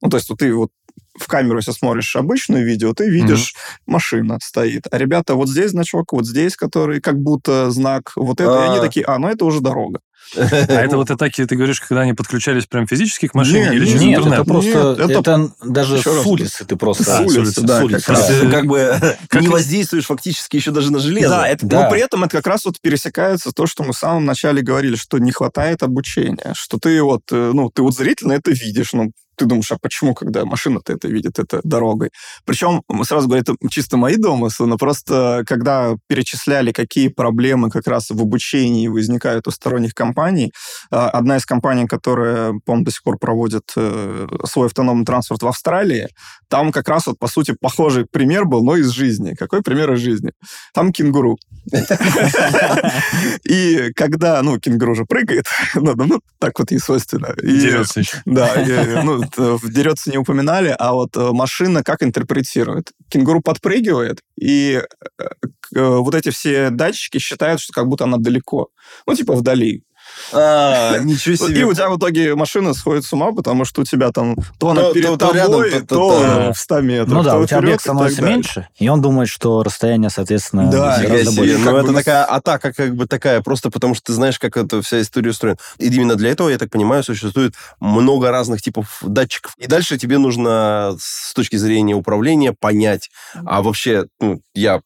Ну, то есть вот ты вот в камеру, если смотришь обычное видео, ты видишь, машина стоит. А ребята, вот здесь значок, вот здесь, который как будто знак, вот это, и они А. такие, а, ну это уже дорога. А это вот атаки, ты говоришь, когда они подключались прям физически к машине Не, или через Нет, интернет? это просто... Это- даже с улицы ты просто... С улицы, да, как как бы не воздействуешь фактически еще даже на железо. Да. но при этом это как раз вот пересекается то, что мы в самом начале говорили, что не хватает обучения, что ты вот, э, ну, ты вот зрительно это видишь, ну, ты думаешь, а почему, когда машина-то это видит, это дорогой? Причем, сразу говорю, это чисто мои домыслы, но просто когда перечисляли, какие проблемы как раз в обучении возникают у сторонних компаний, а, одна из компаний, которая, по-моему, до сих пор проводит э, свой автономный транспорт в Австралии, там как раз вот, по сути, похожий пример был, но из жизни. Какой пример из жизни? Там кенгуру. И когда, ну, кенгуру же прыгает, ну, так вот. И- Дерется еще. Да, ну, т- в дерется не упоминали, а вот э, машина как интерпретирует? Кенгуру подпрыгивает, и э, э, вот эти все датчики считают, что как будто она далеко. Ну, типа вдали. А, ничего И себе. у тебя в итоге машина сходит с ума, потому что у тебя там то она перед тобой, то- в 100 метрах. Ну да, у тебя объект и становится меньше, и он думает, что расстояние, соответственно, Да, гораздо больше. Ну, это такая атака как бы такая, просто потому что ты знаешь, как эта вся история устроена. И именно для этого, я так понимаю, существует много разных типов датчиков. И дальше тебе нужно с точки зрения управления понять, а вообще, ну, я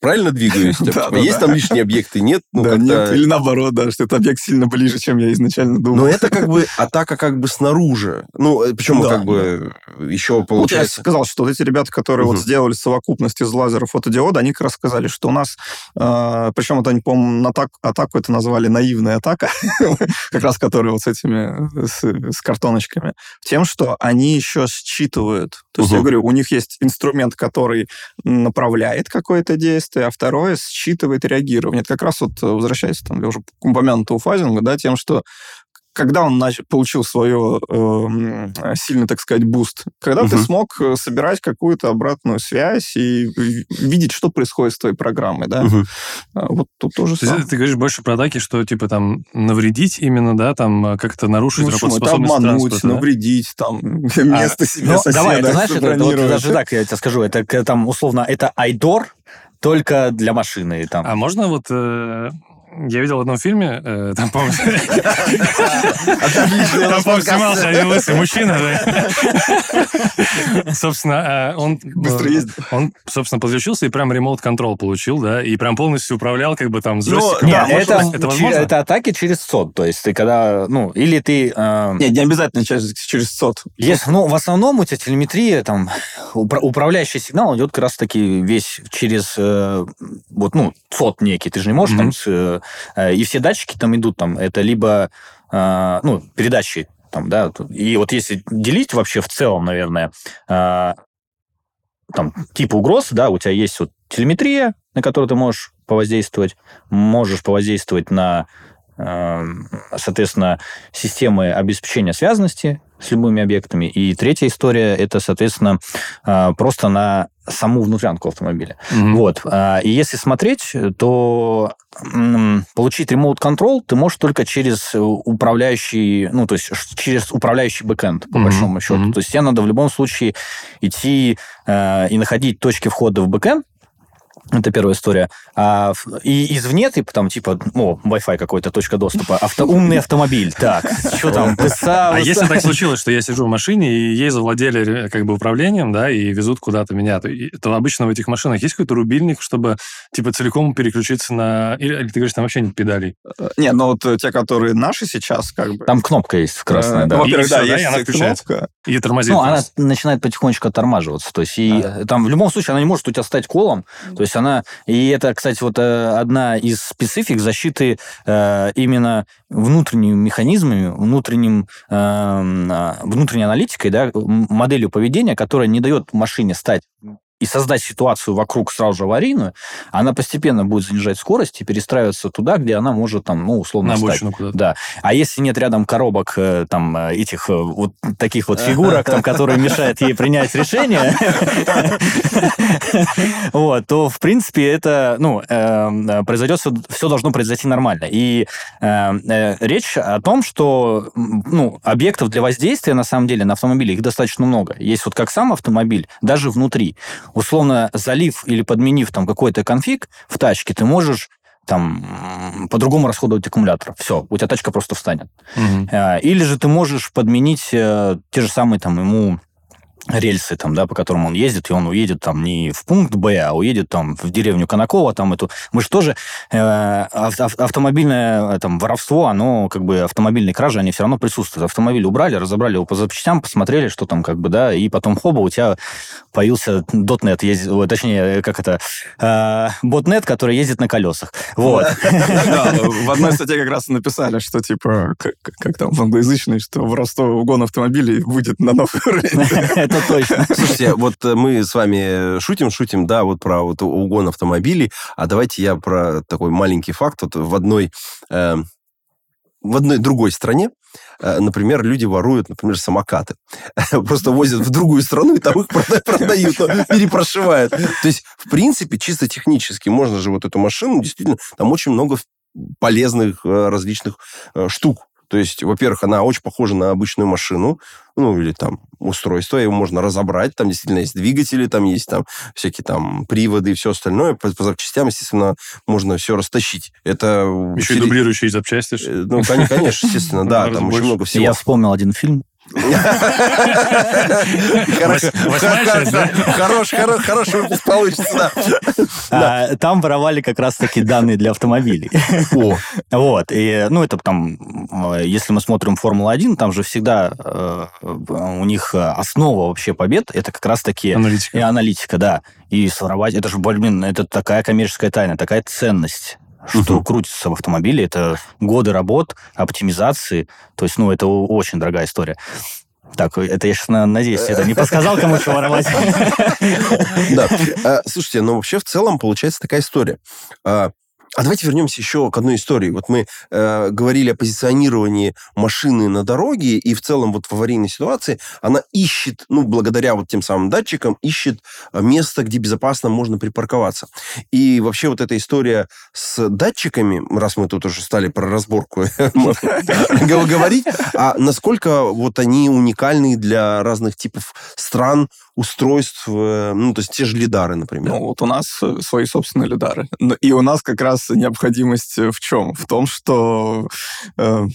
правильно двигаюсь? Да, Типа, да, Есть там лишние объекты? Нет? Ну, да, нет, или наоборот, да, что этот объект сильно ближе, чем я изначально думал. Но это как бы атака как бы снаружи. Ну, э, причем как бы еще я получается... сказал, что вот эти ребята, которые вот сделали совокупность из лазеров фотодиода, они как раз сказали, что у нас, э, причем это они, по-моему, атаку это назвали наивная атака, как раз которая вот с этими, с, картоночками, тем, что они еще считывают. То есть я говорю, у них есть инструмент, который направляет какое-то действие, а второе считывает реагирование. Это как раз вот э, возвращаясь там, для уже упомянутого фазинга, да, тем, что когда он нач- получил свое эм, сильный, так сказать, буст, когда ты Мгм. смог э, собирать какую-то обратную связь и видеть, что происходит с твоей программой, да? А Вот тут тоже То есть самое. ты говоришь больше про атаки, что типа там навредить именно, да, там э, как-то нарушить Ну, почему? это работоспособность обмануть, да? навредить, там, место себе Ну, соседа давай, ты знаешь, это, это вот даже так, я тебе скажу, это там условно, это айдор, только для машины. Там. А можно вот... э, я видел в одном фильме, э, там, по-моему, Отлично, там, по-моему, снимался один лысый мужчина, да. Собственно, э, он... Быстро ездит. Он, собственно, подключился и прям ремоут-контрол получил, да, и прям полностью управлял как бы там Ну, джойстиком. Может это, это че- возможно? это атаки через сот. То есть ты когда, ну, или ты... э, Нет, не обязательно через, через сот. Если, ну, в основном у тебя телеметрия, там, упра- управляющий сигнал идет как раз-таки весь через, э, вот, ну, сот некий. Ты же не можешь там... э, и все датчики там идут, там, это либо, э, ну, передачи, там, да, и вот если делить вообще в целом, наверное, э, там, типа угроз, да, у тебя есть вот телеметрия, на которую ты можешь повоздействовать, можешь повоздействовать на, соответственно, системы обеспечения связанности с любыми объектами. И третья история это, соответственно, э, просто на саму внутрянку автомобиля. Мгм. Вот. а, И если смотреть, то получить ремоут контрол ты можешь только через управляющий, ну, то есть через управляющий бэкэнд, по Мгм, большому счету. мгм. То есть тебе надо в любом случае идти э, и находить точки входа в бэкэнд, это первая история. А, и извне ты там, типа, о, Wi-Fi какой-то, точка доступа, авто, умный автомобиль, так, что там, А если так случилось, что я сижу в машине, и ей завладели э, как бы управлением, да, и везут куда-то меня, то, обычно в этих машинах есть какой-то рубильник, чтобы, типа, целиком переключиться на... Или, или ты говоришь, там вообще нет педалей? Э, Не, ну вот э, те, которые наши сейчас, как бы... Там кнопка есть красная, да. Во-первых, И да, есть и она кнопка. И тормозит. Ну, она начинает потихонечку оттормаживаться. То есть, и там в любом случае она не может у тебя стать колом. То есть она... И это, кстати, вот э, одна из специфик защиты э, именно внутренними механизмами, внутренним, э, а, внутренней аналитикой, да, моделью поведения, которая не дает машине стать и создать ситуацию вокруг сразу же аварийную, она постепенно будет занижать скорость и перестраиваться туда, где она может, там, ну, условно, На встать. обочину куда-то. Да. А если нет рядом коробок, э, там, э, этих э, вот таких вот фигурок, там, которые мешают ей принять решение, вот, то, в принципе, это, ну, э, произойдет, все должно произойти нормально. И речь о том, что, ну, объектов для воздействия, на самом деле, на автомобиле их достаточно много. Есть вот как сам автомобиль, даже внутри. Условно, залив или подменив там какой-то конфиг в тачке, ты можешь там по-другому расходовать аккумулятор. Все, у тебя тачка просто встанет. А, Или же ты можешь подменить э, те же самые там ему рельсы, там, да, по которым он ездит, и он уедет там не в пункт Б, а уедет там в деревню Конаково, там эту... Мы же тоже... э, ав- ав- автомобильное э, там, воровство, оно, как бы, автомобильные кражи, они все равно присутствуют. Автомобиль убрали, разобрали его по запчастям, посмотрели, что там, как бы, да, и потом, хоба, у тебя появился дотнет, точнее, как это, э, ботнет, который ездит на колесах. Вот. В одной статье как раз написали, что типа, как, там в англоязычной, что воровство угон автомобилей будет на новый уровень. Это точно. Слушайте, вот э, мы с вами шутим, шутим, да, вот про вот угон автомобилей, а давайте я про такой маленький факт. Вот в одной, э, в одной другой стране, э, например, люди воруют, например, самокаты. Просто возят в другую страну и там их прода- продают, перепрошивают. То есть, в принципе, чисто технически можно же вот эту машину, действительно, там очень много полезных э, различных э, штук. То есть, во-первых, она очень похожа на обычную машину, ну, или там устройство, его можно разобрать, там действительно есть двигатели, там есть там всякие там приводы и все остальное. По, по запчастям, естественно, можно все растащить. Это... Еще и дублирующие запчасти. Э, Ну, кон- конечно, естественно, да, там очень много всего. Я вспомнил один фильм Хороший выпуск получится, да. А, Там воровали как раз-таки данные для автомобилей. О, Вот, и, ну, это там, э, если мы смотрим Формулу-1, там же всегда э, у них э, основа вообще побед, это как раз-таки и Аналитика. аналитика, да. И своровать, это же, блин, это такая коммерческая тайна, такая ценность что Мгм. крутится в автомобиле, это годы работ, оптимизации, то есть, ну, это очень дорогая история. Так, это я сейчас, надеюсь, это не подсказал, кому что воровать. Да. А, Слушайте, ну вообще в целом получается такая история. А давайте вернемся еще к одной истории. Вот мы э, говорили о позиционировании машины на дороге, и в целом вот в аварийной ситуации она ищет, ну, благодаря вот тем самым датчикам, ищет э, место, где безопасно можно припарковаться. И вообще вот эта история с датчиками, раз мы тут уже стали про разборку говорить, а насколько вот они уникальны для разных типов стран, устройств, э, ну, то есть те же лидары, например. Ну, вот у нас э, свои собственные лидары. Но И у нас как раз необходимость э, в чем? В том, что э,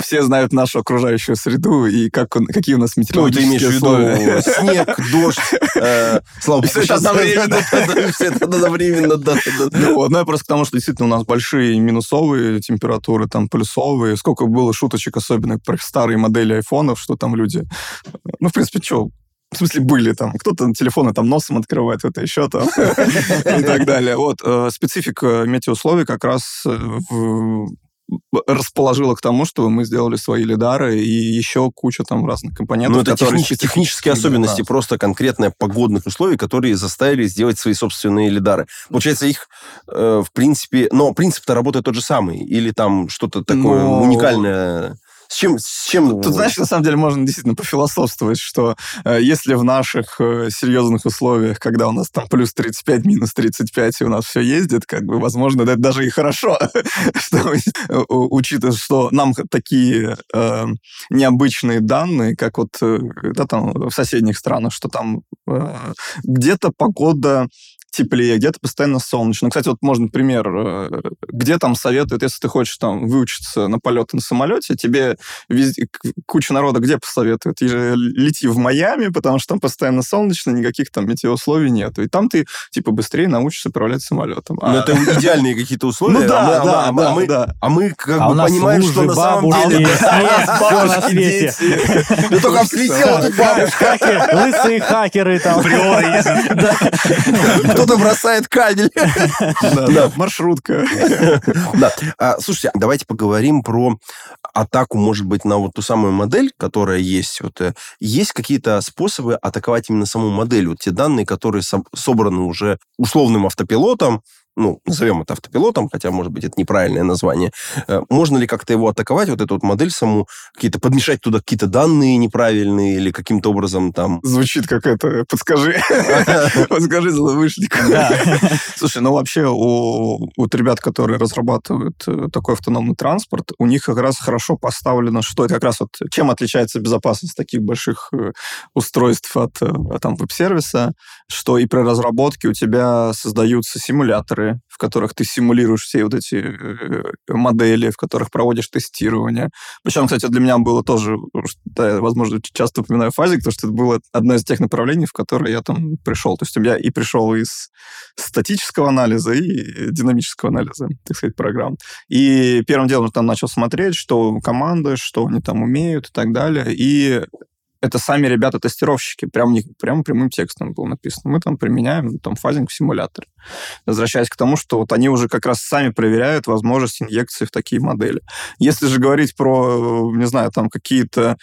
все знают нашу окружающую среду и как какие у нас Ну, ты имеешь в метеорологические виду условия. снег, дождь, э, слава И всё это одновременно. Все это одновременно, да. Ну, ну, я просто к тому, что действительно у нас большие минусовые температуры, там плюсовые. Сколько было шуточек, особенно про старые модели айфонов, что там люди... Ну, в принципе, что, в смысле, были там. Кто-то телефоны там носом открывает, кто-то еще там и так далее. Вот. э, Специфика метеоусловий как раз э, расположила к тому, чтобы мы сделали свои лидары и еще куча там разных компонентов, Ну, это которые специфически технические особенности нас. просто конкретно погодных условий, которые заставили сделать свои собственные лидары. Получается, их, э, в принципе... Но принцип-то работает тот же самый. Или там что-то такое Ну, уникальное... С чем... С чем Тут, знаешь, на самом деле можно действительно пофилософствовать, что э, если в наших э, серьезных условиях, когда у нас там плюс 35, минус 35, и у нас все ездит, как бы, возможно, это даже и хорошо, что, э, учитывая, что нам такие э, необычные данные, как вот э, да, там в соседних странах, что там э, где-то погода теплее, где-то постоянно солнечно. Кстати, вот можно пример, э, где там советуют, если ты хочешь там выучиться на полеты на самолете, тебе везде, куча народа где же Лети в Майами, потому что там постоянно солнечно, никаких там метеоусловий нету. И там ты, типа, быстрее научишься управлять самолетом. Ну, это идеальные какие-то условия. Ну да, а мы- а да, а мы- да, а мы- да. А мы как А бы понимаем, что на самом бабушки, деле... свете. дети. Ну, только взлетела тут бабушка. Хакеры, лысые хакеры там. Кто-то бросает кабель. Да, Маршрутка. Да. А, слушайте, давайте поговорим про атаку, может быть, на вот ту самую модель, которая есть. Вот, э, есть какие-то способы атаковать именно саму модель? Вот те данные, которые со- собраны уже условным автопилотом, ну, назовем это автопилотом, хотя, может быть, это неправильное название. Э, Можно ли как-то его атаковать, вот эту вот модель саму, какие-то подмешать туда какие-то данные неправильные или каким-то образом там... Звучит как это, подскажи. Подскажи злоумышленнику. Слушай, ну вообще у вот ребят, которые разрабатывают э, такой автономный транспорт, у них как раз хорошо поставлено, что это как раз вот чем отличается безопасность таких больших э, устройств от там веб-сервиса, что и при разработке у тебя создаются симуляторы, в которых ты симулируешь все вот эти э, модели, в которых проводишь тестирование. Причем, кстати, для меня было тоже, я, возможно, часто упоминаю фазик, потому что это было одно из тех направлений, в которое я там пришел. То есть я и пришел из статического анализа и динамического анализа, так сказать, программ. И первым делом там начал смотреть, что команды, что они там умеют и так далее. И это сами ребята-тестировщики, прям, прям прямым текстом было написано. Мы там применяем там фазинг в симуляторе. Возвращаясь к тому, что вот они уже как раз сами проверяют возможность инъекции в такие модели. Если же говорить про, э, не знаю, там какие-то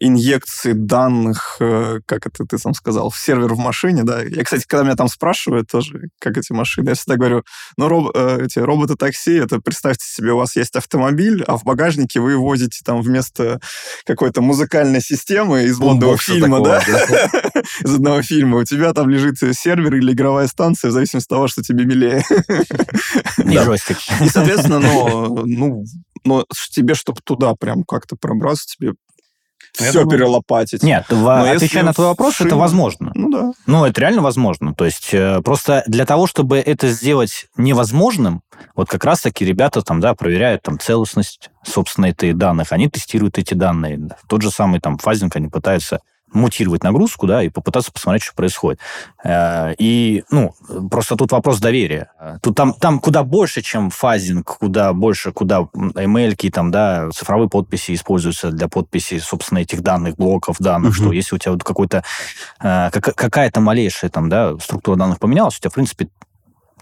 инъекции данных, э, как это ты сам сказал, в сервер в машине, да. Я, кстати, когда меня там спрашивают тоже, как эти машины, я всегда говорю, ну, роб- э, эти роботы-такси, это представьте себе, у вас есть автомобиль, а в багажнике вы возите там вместо какой-то музыкальной системы из Бомбокса фильма, такого, да, из одного фильма, у тебя там лежит сервер или игровая станция, в зависимости от того, что тебе милее. И джойстик. И, соответственно, но, ну, но тебе, чтобы туда прям как-то пробраться, тебе все думаю- перелопатить. Нет, Но если отвечая на твой вопрос, шина- это возможно. Ну да. Ну, это реально возможно. То есть э, просто для того, чтобы это сделать невозможным, вот как раз-таки ребята там, да, проверяют там целостность, собственно, этих данных, они тестируют эти данные. Тот же самый там фазинг, они пытаются мутировать нагрузку, да, и попытаться посмотреть, что происходит. Э, И, ну, просто тут вопрос доверия. Тут там, там куда больше, чем фазинг, куда больше, куда ML, там, да, цифровые подписи используются для подписи, собственно, этих данных, блоков данных, Мгм. что если у тебя вот какой-то э, как- какая-то малейшая там, да, структура данных поменялась, у тебя, в принципе,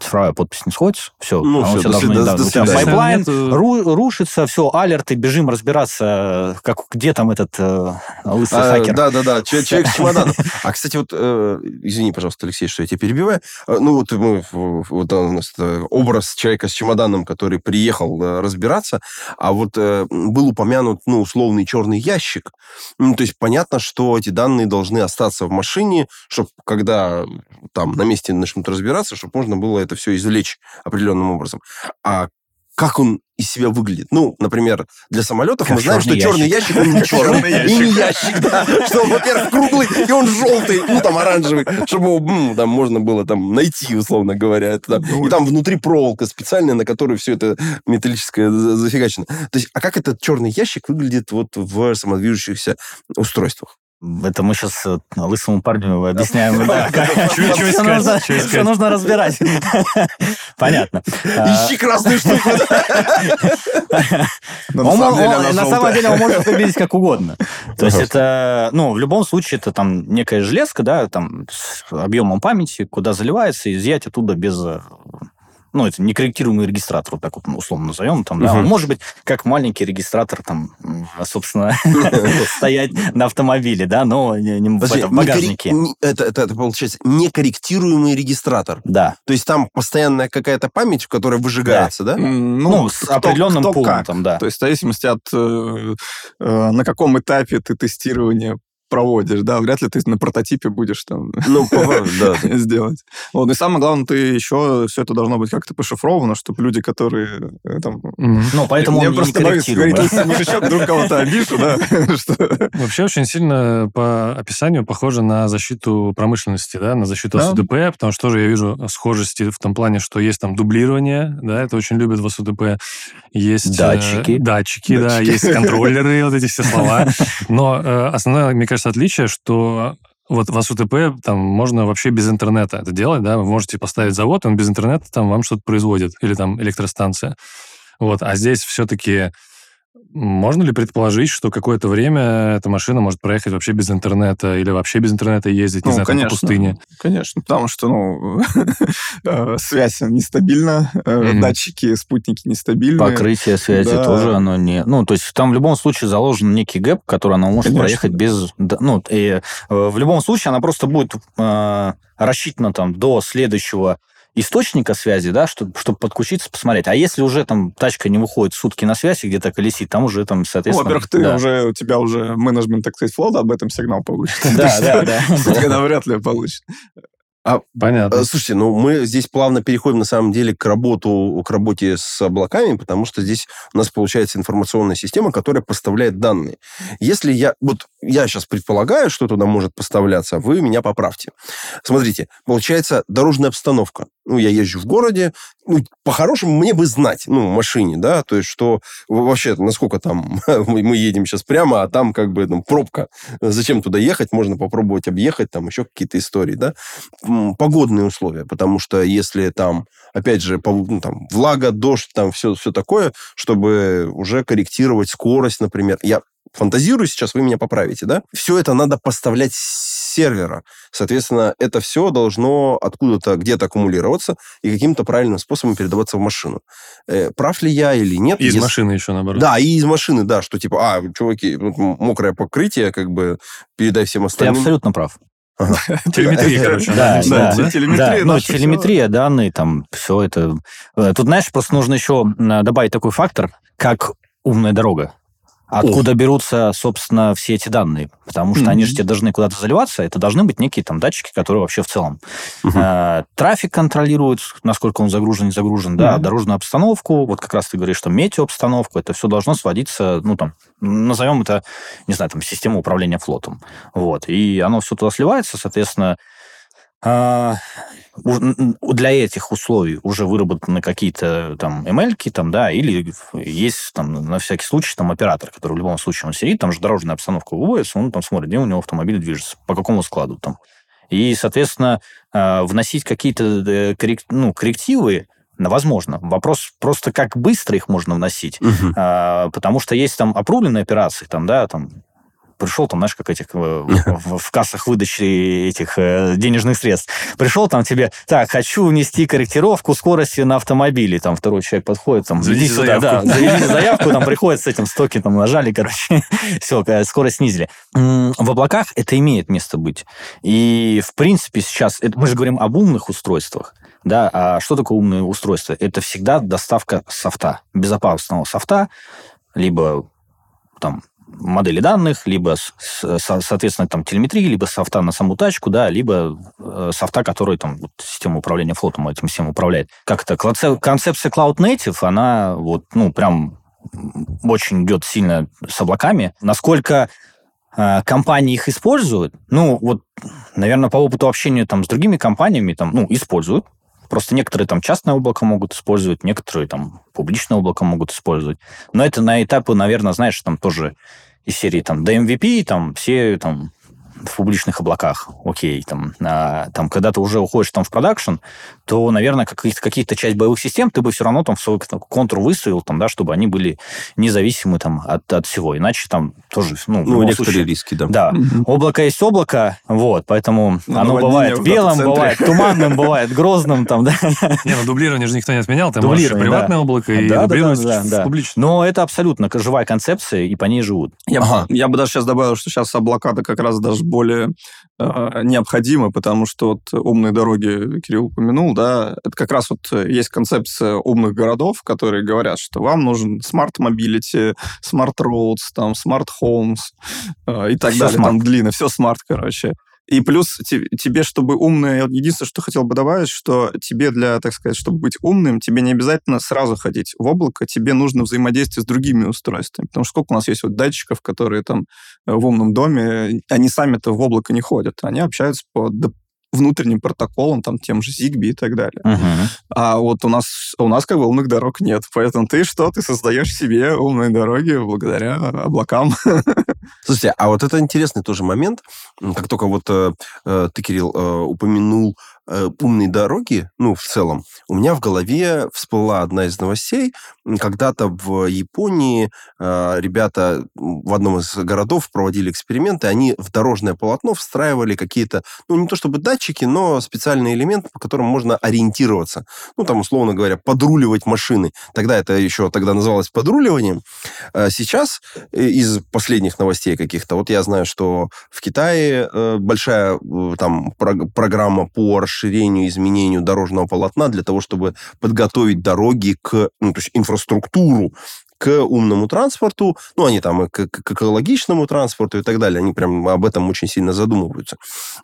цифровая подпись не сходится, все, Ну, всё, до свида- до у тебя свидания. pipeline Нету- ру- рушится, все, алерты, бежим разбираться, как, где там этот э, лысый А, хакер. Да, да, да, человек, с чемоданом. А, кстати, вот, э, извини, пожалуйста, Алексей, что я тебя перебиваю. А, Ну, вот, мы, вот у нас э, образ человека с чемоданом, который приехал э, разбираться, а вот э, был упомянут, ну, условный черный ящик. Ну, то есть понятно, что эти данные должны остаться в машине, чтобы когда там на месте начнут разбираться, чтобы можно было это все извлечь определенным образом. А как он из себя выглядит. Ну, например, для самолетов Как мы знаем, что черный ящик, он не черный, и не ящик, да. Что он, во-первых, круглый, и он желтый, ну, там, оранжевый, чтобы его, там можно было там найти, условно говоря. Это. И там внутри проволока специальная, на которой все это металлическое за- зафигачено. То есть, а как этот черный ящик выглядит вот в самодвижущихся устройствах? Это мы сейчас лысому парню объясняем, что нужно- разбирать. Понятно. Ищи красную штуку. На самом мо- деле он- может выглядеть как угодно. То есть это, ну, в любом случае, это там некая железка, да, там с объемом памяти, куда заливается, изъять оттуда без э, ну, это некорректируемый регистратор, вот так вот условно назовем, там, да, он может быть как маленький регистратор, там, собственно, стоять на автомобиле, да, но не не в багажнике. Это, это, это получается некорректируемый регистратор. Да, То есть там постоянная какая-то память, которая выжигается, да? М, ну, с определенным там, да. То есть в зависимости от э, э, на каком этапе ты тестирование проводишь, да, вряд ли ты на прототипе будешь там Ну, да. сделать. Вот, и самое главное, ты еще все это должно быть как-то пошифровано, чтобы люди, которые э, там... Ну, поэтому Я просто боюсь говорить мужичок, вдруг кого-то обижу, да. Вообще очень сильно по описанию похоже на защиту промышленности, да, на защиту. СУДП, потому что тоже я вижу схожести в том плане, что есть там дублирование, да, это очень любят в СУДП, есть... э, Датчики. датчики, да, есть контроллеры, вот эти все слова. Но э, основное, мне кажется, отличие, что вот в СУТП там можно вообще без интернета это делать, да, вы можете поставить завод, он без интернета там вам что-то производит, или там электростанция. Вот, а здесь все-таки можно ли предположить, что какое-то время эта машина может проехать вообще без интернета или вообще без интернета ездить, не Ну, знаю, там по конечно. пустыне? Конечно, потому что, ну, э, связь нестабильна, Мгм. датчики, спутники нестабильны. Покрытие связи Да. тоже оно не... Ну, то есть там в любом случае заложен некий гэп, который она может Конечно. проехать без... Ну, и э, в любом случае она просто будет э, рассчитана там до следующего источника связи, да, чтобы, чтобы подключиться, посмотреть. А если уже там тачка не выходит сутки на связь и где-то колесит, там уже там, Ну, соответственно... во-первых, ты да. уже, у тебя уже менеджмент, так сказать, флота об этом сигнал получит. Да, да, да. Она вряд ли получит. Понятно. Э, Слушайте, ну мы здесь плавно переходим на самом деле к работу, к работе с облаками, потому что здесь у нас получается информационная система, которая поставляет данные. Если я, вот я сейчас предполагаю, что туда может поставляться, вы меня поправьте. Смотрите, получается дорожная обстановка. Ну, я езжу в городе, ну, по-хорошему мне бы знать, ну, в машине, да, то есть что вообще, насколько там мы едем сейчас прямо, а там как бы ну, пробка. Зачем туда ехать? Можно попробовать объехать, там еще какие-то истории, да погодные условия, потому что если там, опять же, ну, там, влага, дождь, там все, все такое, чтобы уже корректировать скорость, например. Я фантазирую сейчас, вы меня поправите, да? Все это надо поставлять с сервера. Соответственно, это все должно откуда-то где-то аккумулироваться и каким-то правильным способом передаваться в машину. Э, прав ли я или нет? Из Если- машины еще, наоборот. Да, и из машины, да, что типа, а, чуваки, мокрое покрытие, как бы передай всем Ты остальным. абсолютно прав. Телеметрия, короче. Да, да, те- телеметрия да, ну, телеметрия, данные, там, все это. Э, Тут, знаешь, просто нужно еще м, добавить такой фактор, как умная дорога. Откуда берутся, собственно, все эти данные? Потому что они же тебе должны куда-то заливаться. Это должны быть некие там датчики, которые вообще в целом Мгм. э, трафик контролируют, насколько он загружен, не загружен, да, Мгм. дорожную обстановку. Вот как раз ты говоришь, что метеообстановку. Это все должно сводиться, ну там, назовем это, не знаю, там, система управления флотом. Вот. И оно все туда сливается, соответственно, а, для этих условий уже выработаны какие-то там ML, там, да, или есть там на всякий случай там оператор, который в любом случае он сидит, там же дорожная обстановка выводится, он там смотрит, где у него автомобиль движется, по какому складу там. И, соответственно, а, вносить какие-то э, коррек- ну, коррективы возможно. Вопрос просто, как быстро их можно вносить. Мгм. А, потому что есть там опрубленные операции, там, да, там пришел, там, знаешь, как этих э, в, в кассах выдачи этих э, денежных средств. Пришел там тебе, так, хочу внести корректировку скорости на автомобиле. Там второй человек подходит, там, иди сюда, да, заявку. заведите заявку, там приходит с этим стоки, там, нажали, короче, все, скорость снизили. В облаках это имеет место быть. И, в принципе, сейчас, это, мы же говорим об умных устройствах, да, а что такое умное устройство? Это всегда доставка софта, безопасного софта, либо там модели данных, либо, соответственно, там телеметрии, либо софта на саму тачку, да, либо э, софта, который там вот, система управления флотом этим всем управляет. Как это? Клаце- Концепция Cloud Native, она вот, ну, прям очень идет сильно с облаками. Насколько э, компании их используют, ну, вот, наверное, по опыту общения там с другими компаниями, там, ну, используют, Просто некоторые там частное облако могут использовать, некоторые там публичное облако могут использовать. Но это на этапы, наверное, знаешь, там тоже из серии там до MVP, там все там в публичных облаках, окей, там, а, там, когда ты уже уходишь там в продакшн, то, наверное, какие-то, какие-то часть боевых систем ты бы все равно там в свой контур выставил, там, да, чтобы они были независимы там от, от всего. Иначе там тоже, ну, Ну, некоторые случае- риски, да. Да, облако есть облако, вот, поэтому Ну, оно бывает белым, бывает туманным, бывает грозным, там, да. Не, ну дублирование же никто не отменял. Ты можешь приватное да. облако, и дублировать да, да, да. в публичное. Но это абсолютно живая концепция, и по ней живут. Я, Ага. бы, я бы даже сейчас добавил, что сейчас облака-то как раз даже более э, необходимы, потому что вот умные дороги Кирилл упомянул, да, это как раз вот э, есть концепция умных городов, которые говорят, что вам нужен smart mobility, smart roads, там, smart homes э, и так Всё далее, smart. там длинно, все смарт, короче. И плюс те- тебе, чтобы умное... Единственное, что хотел бы добавить, что тебе для, так сказать, чтобы быть умным, тебе не обязательно сразу ходить в облако, тебе нужно взаимодействие с другими устройствами. Потому что сколько у нас есть вот датчиков, которые там э, в умном доме, они сами-то в облако не ходят. Они общаются по внутренним протоколам, там, тем же Zigbee и так далее. А вот у нас, у нас как бы умных дорог нет. Поэтому ты что? Ты создаешь себе умные дороги благодаря облакам. Слушайте, а вот это интересный тоже момент. Как только вот э, э, ты, Кирилл, э, упомянул э, умные дороги, ну, в целом, у меня в голове всплыла одна из новостей. Когда-то в Японии э, ребята в одном из городов проводили эксперименты, они в дорожное полотно встраивали какие-то, ну, не то чтобы датчики, но специальные элементы, по которым можно ориентироваться. Ну, там, условно говоря, подруливать машины. Тогда это еще тогда называлось подруливанием. А Сейчас э, из последних новостей каких-то, вот я знаю, что в Китае э, большая э, там прог- программа по расширению, изменению дорожного полотна для того, чтобы подготовить дороги к, ну, то есть инфраструктуру к умному транспорту, ну, они там и к, к- экологичному транспорту и так далее, они прям об этом очень сильно задумываются.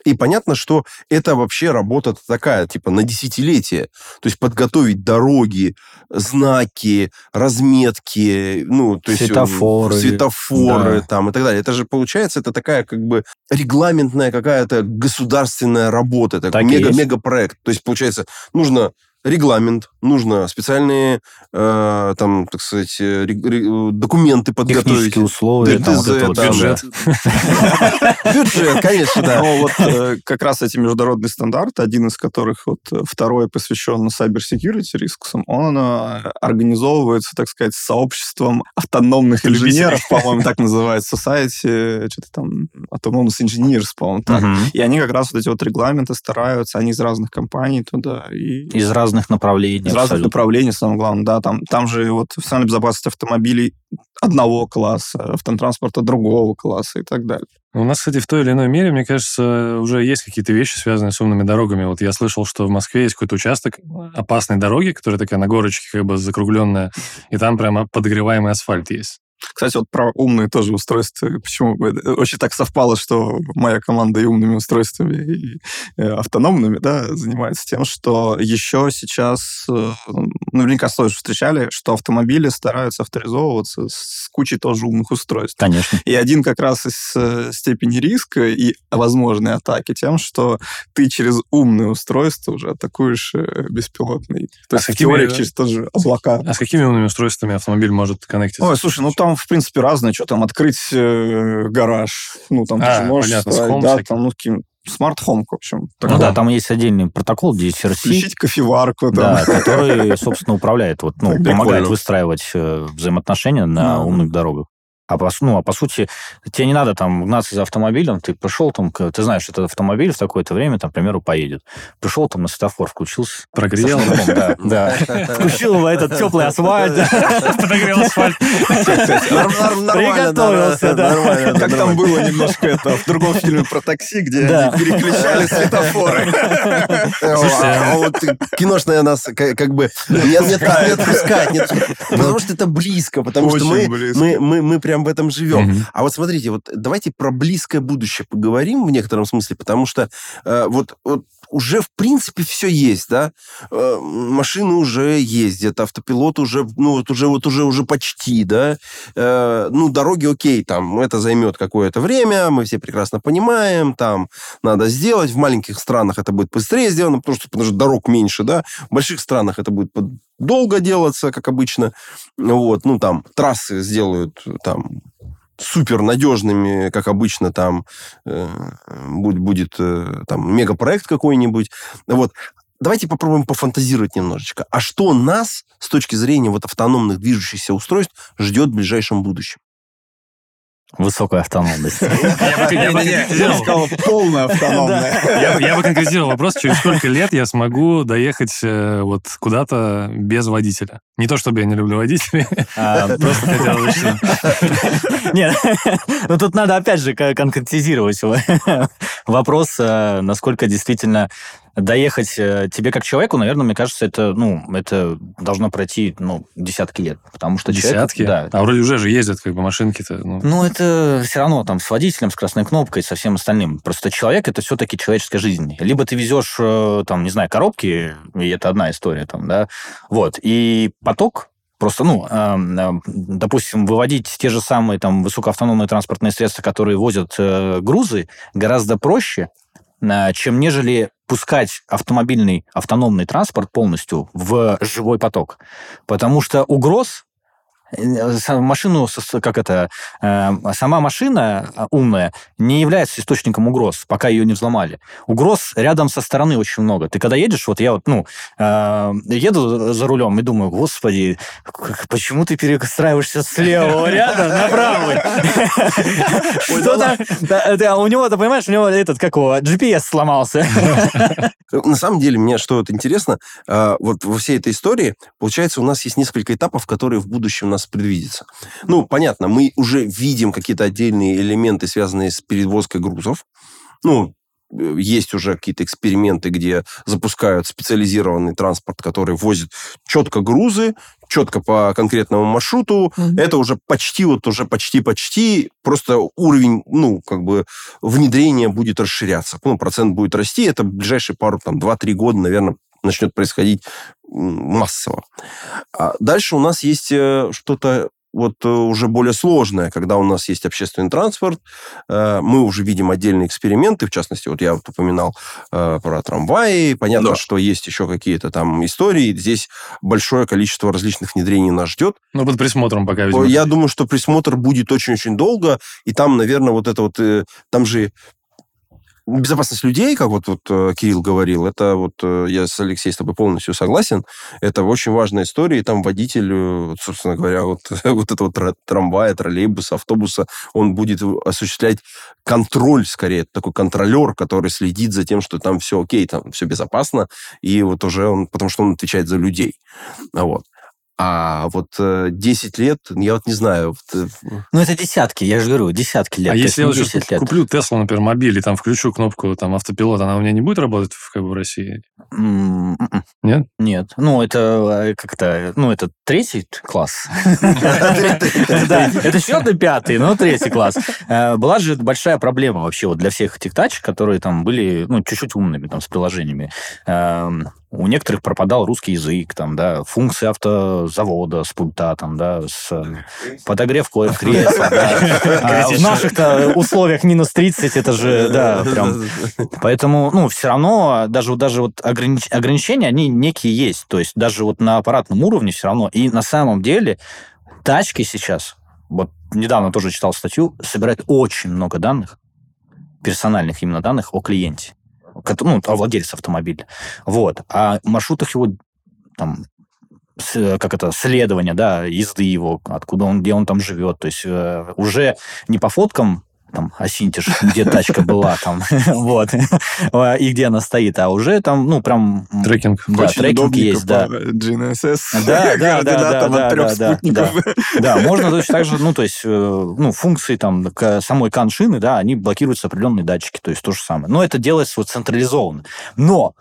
И понятно, что это вообще работа такая, типа, на десятилетие. То есть подготовить дороги, знаки, разметки, ну, то есть... э, Светофоры. Светофоры Да. там и так далее. Это же, получается, это такая как бы регламентная какая-то государственная работа, такой Так и мега, есть. мегапроект. То есть, получается, нужно регламент, нужно специальные, э, там, так сказать, э, ре- документы подготовить. Технические условия, там, вот ДТЗ, это вот там, Бюджет. Бюджет, конечно, да. Но вот э, как раз эти международные стандарты, один из которых, вот э, второй посвящен cyber security рискам, он э, организовывается, так сказать, сообществом автономных инженеров, по-моему, так называется, Society, что-то там, Autonomous Engineers, по-моему, так. И они как раз вот эти вот регламенты стараются, они из разных компаний туда, и Из разных направлений. из разных направлений, самое главное, да, там, там же вот официальная безопасность автомобилей одного класса, автотранспорта другого класса и так далее. У нас, кстати, в той или иной мере, мне кажется, уже есть какие-то вещи, связанные с умными дорогами. Вот я слышал, что в Москве есть какой-то участок опасной дороги, которая такая на горочке как бы закругленная, и там прямо подогреваемый асфальт есть. Кстати, вот про умные тоже устройства. Почему очень так совпало, что моя команда и умными устройствами, и э, автономными, да, занимается тем, что еще сейчас, э, наверняка тоже встречали, что автомобили стараются авторизовываться с кучей тоже умных устройств. Конечно. И один как раз из э, степени риска и возможной атаки тем, что ты через умное устройство уже атакуешь беспилотный. То А есть в теории через тоже облака. А с какими умными устройствами автомобиль может коннектиться? Ой, слушай, ну там, в принципе, разное. Что там, открыть э, гараж. Ну, там ты А, же можешь понятно, ставить, Home да, там, ну, каким смарт-хом, в общем. Ну такой. да, там есть отдельный протокол DSRC, Включить кофеварку. Там. да, который, собственно, управляет, вот, ну, помогает выстраивать э, взаимоотношения на Да. умных дорогах. А по, ну, а по сути, тебе не надо там гнаться за автомобилем, ты пришел там, ты знаешь, этот автомобиль в такое-то время, там, к примеру, поедет. Пришел там на светофор, включился. Прогрел. Да, да. Включил в этот теплый асфальт. Подогрел асфальт. Приготовился, да. Нормально, Как там было немножко это в другом фильме про такси, где они переключали светофоры. А вот киношная нас ка- как бы не, отпускать, не отпускать. потому что это близко, потому что мы, близко. Прям в этом живем. Мгм. А вот смотрите, вот давайте про близкое будущее поговорим в некотором смысле, потому что э, вот, вот уже в принципе все есть, да, Э, машины уже ездят, автопилот уже, ну вот уже вот уже уже почти, да, Э, ну дороги, окей, там это займет какое-то время, мы все прекрасно понимаем, там надо сделать, в маленьких странах это будет быстрее сделано, потому что, потому что дорог меньше, да, в больших странах это будет долго делаться, как обычно, вот, ну там трассы сделают там супер надежными, как обычно, там э, будет, будет э, там мегапроект какой-нибудь. Вот. Давайте попробуем пофантазировать немножечко. А что нас с точки зрения вот автономных движущихся устройств ждет в ближайшем будущем? Высокая автономность. Я сказал, полная автономная. Я, бы- конкретизировал вопрос, через сколько лет я смогу доехать э, вот куда-то без водителя. Не то, чтобы я не люблю водителей, А, просто хотел уточнить. Нет, ну тут надо опять же конкретизировать вопрос, э, насколько действительно доехать э, тебе как человеку, наверное, мне кажется, это, ну, это должно пройти, ну, десятки лет, потому что человек- Десятки? да. А вроде уже же ездят как бы машинки-то. ну. Ну, это все равно там с водителем, с красной кнопкой, со всем остальным. Просто человек это все-таки человеческая жизнь. Либо ты везешь, э, там, не знаю, коробки, и это одна история там, да. Вот. И поток Просто, ну, эм, допустим, выводить те же самые там высокоавтономные транспортные средства, которые возят э, грузы, гораздо проще, э, чем нежели пускать автомобильный автономный транспорт полностью в живой поток. Потому что угроз машину, с- с- как это, э, сама машина э, умная не является источником угроз, пока ее не взломали. Угроз рядом со стороны очень много. Ты когда едешь, вот я вот, ну, э, еду за рулем и думаю, господи, почему ты перестраиваешься с левого ряда на правый? Что-то... У него, ты понимаешь, у него этот, как его, GPS сломался. На самом деле, мне что вот интересно, вот во всей этой истории, получается, у нас есть несколько этапов, которые в будущем нас предвидятся. Ну, понятно, мы уже видим какие-то отдельные элементы, связанные с перевозкой грузов. Ну, э, есть уже какие-то эксперименты, где запускают специализированный транспорт, который возит четко грузы, четко по конкретному маршруту. Мгм. Это уже почти, вот уже почти-почти, просто уровень, ну, как бы внедрения будет расширяться. Ну, процент будет расти, это в ближайшие пару, там, 2-3 года, наверное, начнет происходить массово. А дальше у нас есть э, что-то вот э, уже более сложное, когда у нас есть общественный транспорт, э, мы уже видим отдельные эксперименты, в частности, вот я вот упоминал про трамваи, понятно, Да. что есть еще какие-то там истории, здесь большое количество различных внедрений нас ждет, Ну, под присмотром пока, видимо. я думаю, что присмотр будет очень-очень долго, и там, наверное, вот это вот, там же безопасность людей, как вот, вот э, Кирилл говорил, это вот, э, я с Алексеем с тобой полностью согласен, это очень важная история, и там водитель, э, собственно говоря, вот, вот этого тра- трамвая, троллейбуса, автобуса, он будет осуществлять контроль, скорее, такой контролер, который следит за тем, что там все окей, там все безопасно, и вот уже он, потому что он отвечает за людей. Вот. А вот э, 10 лет, я вот не знаю. Вот, э, Ну, это десятки, я же говорю, десятки лет. А если я вот сейчас 10 лет. куплю Теслу, например, мобиль, и там включу кнопку там автопилот, она у меня не будет работать в, как бы, в России? М, м-м. Нет? Нет. Ну, это э, как-то... Ну, это третий класс. Да, это четвертый, пятый, но третий класс. Э, Была же большая проблема вообще вот для всех этих тач, которые там были, ну, чуть-чуть умными там с приложениями. У некоторых пропадал русский язык, там, да, функции автозавода с пульта, там, да, с э, подогрев кресла, да. А В наших-то условиях минус 30, это же, да, прям Поэтому, ну, все равно даже, вот- даже вот огранич- ограничения, они некие есть. То есть даже вот на аппаратном уровне все равно. И на самом деле тачки сейчас, вот недавно тоже читал статью, собирают очень много данных, персональных именно данных о клиенте, ну, о владельце автомобиля. Вот. А маршрутах его там как это, следование, да, езды его, откуда он, где он там живет. То есть э, уже не по фоткам там, осинтишь, где тачка была, там, вот, и где она стоит, а уже там, ну, прям... Трекинг. Да, трекинг есть, да. GNSS. Да, да, да, да, да, да, да, можно точно так же, ну, то есть, э, ну, функции там самой машины, да, они блокируются определенные датчики, то есть то же самое. Но это делается вот централизованно. Но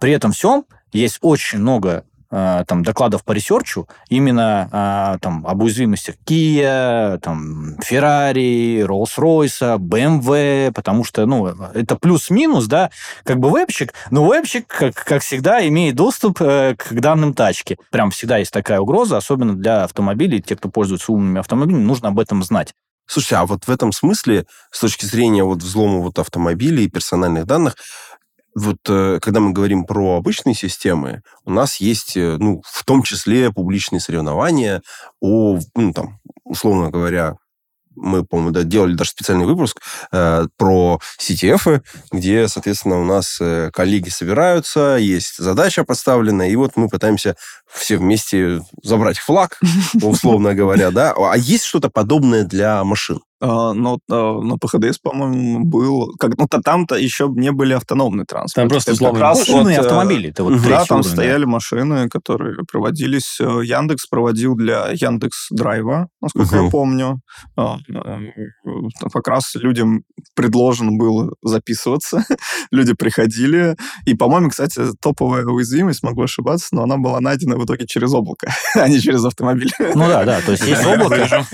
при этом всем есть очень много там докладов по ресерчу именно э, там об уязвимостях Kia, там Ferrari, Rolls-Royce, BMW, потому что, ну, это плюс-минус, да, как бы вебчик, но вебчик, как, как всегда, имеет доступ э, к данным тачки. Прям всегда есть такая угроза, особенно для автомобилей, те, кто пользуется умными автомобилями, нужно об этом знать. Слушайте, а вот в этом смысле, с точки зрения вот взлома вот автомобилей и персональных данных, вот э, когда мы говорим про обычные системы, у нас есть, э, ну, в том числе публичные соревнования о, ну, там, условно говоря, мы, по-моему, да, делали даже специальный выпуск э, про CTF, где, соответственно, у нас э, коллеги собираются, есть задача поставлена, и вот мы пытаемся все вместе забрать флаг, условно говоря, да. А есть что-то подобное для машин? Но на ПХДС, по-моему, был... Как, ну, то там-то еще не были автономные транспорты. Там просто раз Машины и э, автомобили. Это вот Да, там уровень, да. стояли машины, которые проводились. э, Яндекс проводил для Яндекс Драйва, насколько Мгм. я помню. А, э, Как раз людям предложено было записываться. Люди приходили. И, по-моему, кстати, топовая уязвимость, могу ошибаться, но она была найдена в итоге через облако, а не через автомобиль. Ну да, да, то есть есть облако.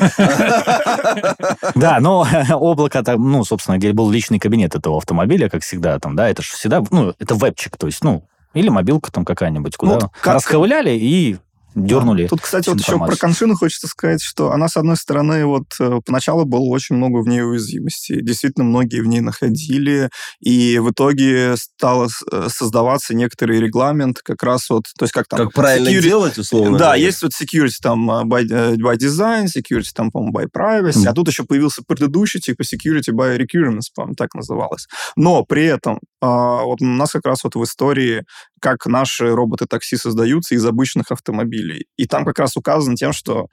Да, но облако, там, ну, собственно, где был личный кабинет этого автомобиля, как всегда, там, да, это же всегда, ну, это вебчик, то есть, ну, или мобилка там какая-нибудь, куда вот как- расковыляли и дернули. Тут, кстати, вот еще про информацию. коншину хочется сказать, что она, с одной стороны, вот э, поначалу было очень много в ней уязвимостей. Действительно, многие в ней находили, и в итоге стало э, создаваться некоторый регламент как раз вот, то есть как там... Как правильно security- делать, условно Да, говоря? есть вот security там э, by, by design, security там, по-моему, by privacy, Мгм. а тут еще появился предыдущий, типа security by requirements, по-моему, так называлось. Но при этом вот у нас как раз вот в истории, как наши роботы-такси создаются из обычных автомобилей. И там как раз указано тем, что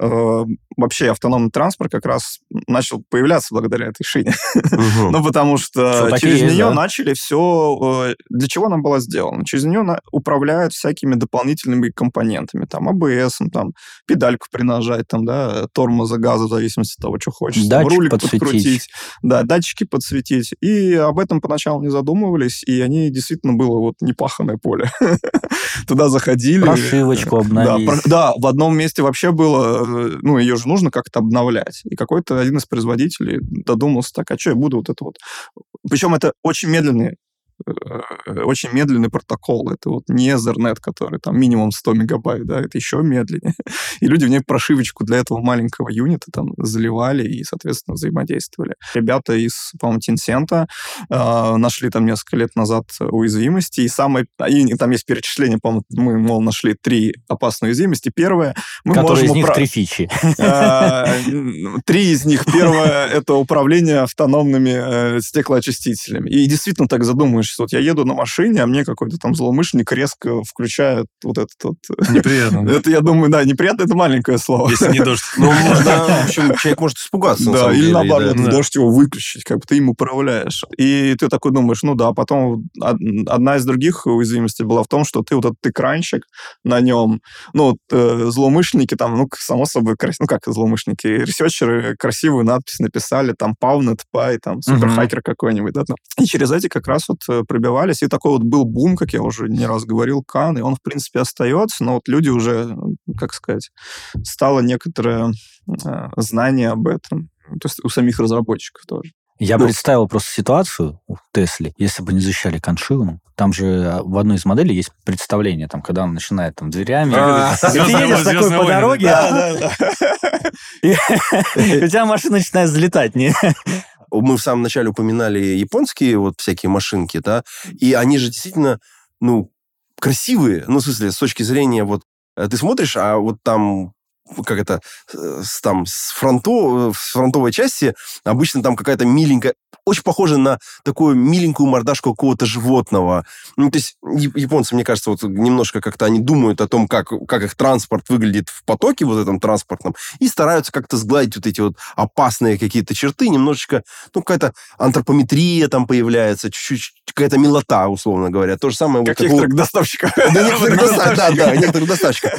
э, вообще автономный транспорт как раз начал появляться благодаря этой шине. Мгм. Ну, потому что Что, через есть, нее да. начали все... Для чего она была сделана? Через нее на- управляют всякими дополнительными компонентами. Там АБС, там педальку принажать, там, да, тормоза, газа, в зависимости от того, что хочешь. Датчик рулик подсветить. подкрутить. Да, датчики подсветить. И об этом поначалу не задумывались, и они действительно было вот непаханное поле. Туда заходили. Прошивочку Да, обновить. про- да, в одном месте вообще было, э, ну, ее же нужно как-то обновлять. И какой-то один из производителей додумался, так, а что я буду вот это вот... Причем это очень медленный очень медленный протокол. Это вот не Ethernet, который там минимум 100 мегабайт, да, это еще медленнее. И люди в ней прошивочку для этого маленького юнита там заливали и, соответственно, взаимодействовали. Ребята из, по-моему, Tencent э, нашли там несколько лет назад уязвимости, и самое... И там есть перечисление, по-моему, мы, мол, нашли три опасные уязвимости. Первое, мы Которые из можем них упра- три фичи. а, м, Три из них. Первое — это управление автономными э, стеклоочистителями. И действительно так задумаешься, значит, вот я еду на машине, а мне какой-то там злоумышленник резко включает вот этот вот... Неприятно. да? Это, я думаю, да, неприятно, это маленькое слово. Если не дождь. Ну, можно, в общем, человек может испугаться, Да, или наоборот, дождь его выключить, как бы ты им управляешь. И ты такой думаешь, ну да, потом од- одна из других уязвимостей была в том, что ты вот этот экранчик на нем, ну, э, злоумышленники там, ну, само собой, ну, как злоумышленники, ресерчеры красивую надпись написали, там, Pavnet Py, там, суперхакер какой-нибудь, да. И через эти как раз вот э, пробивались, и такой вот был бум, как я уже не раз говорил, Кан, и он, в принципе, остается, но вот люди уже, э, как сказать, стало некоторое э, знание об этом. То есть у самих разработчиков тоже. Я Ну. представил просто ситуацию в Тесле, если бы не защищали коншину. Там же а, в одной из моделей есть представление, там, когда он начинает там дверями. А, ты «Звездные едешь войны», такой «Звездные по войны», дороге, у тебя машина начинает взлетать. Мы в самом начале упоминали японские вот всякие машинки, да, и они же действительно, ну, красивые, ну, в смысле, с точки зрения вот, э, ты смотришь, а вот там как это, э, с, там, с, фронто, с фронтовой части обычно там какая-то миленькая, очень похожа на такую миленькую мордашку какого-то животного. Ну, то есть японцы, мне кажется, вот немножко как-то они думают о том, как, как их транспорт выглядит в потоке вот этом транспортном, и стараются как-то сгладить вот эти вот опасные какие-то черты, немножечко, ну, какая-то антропометрия там появляется, чуть-чуть какая-то милота, условно говоря. То же самое... Как вот некоторых доставщиков. да, некоторых доста- да, да, некоторых доставщиков.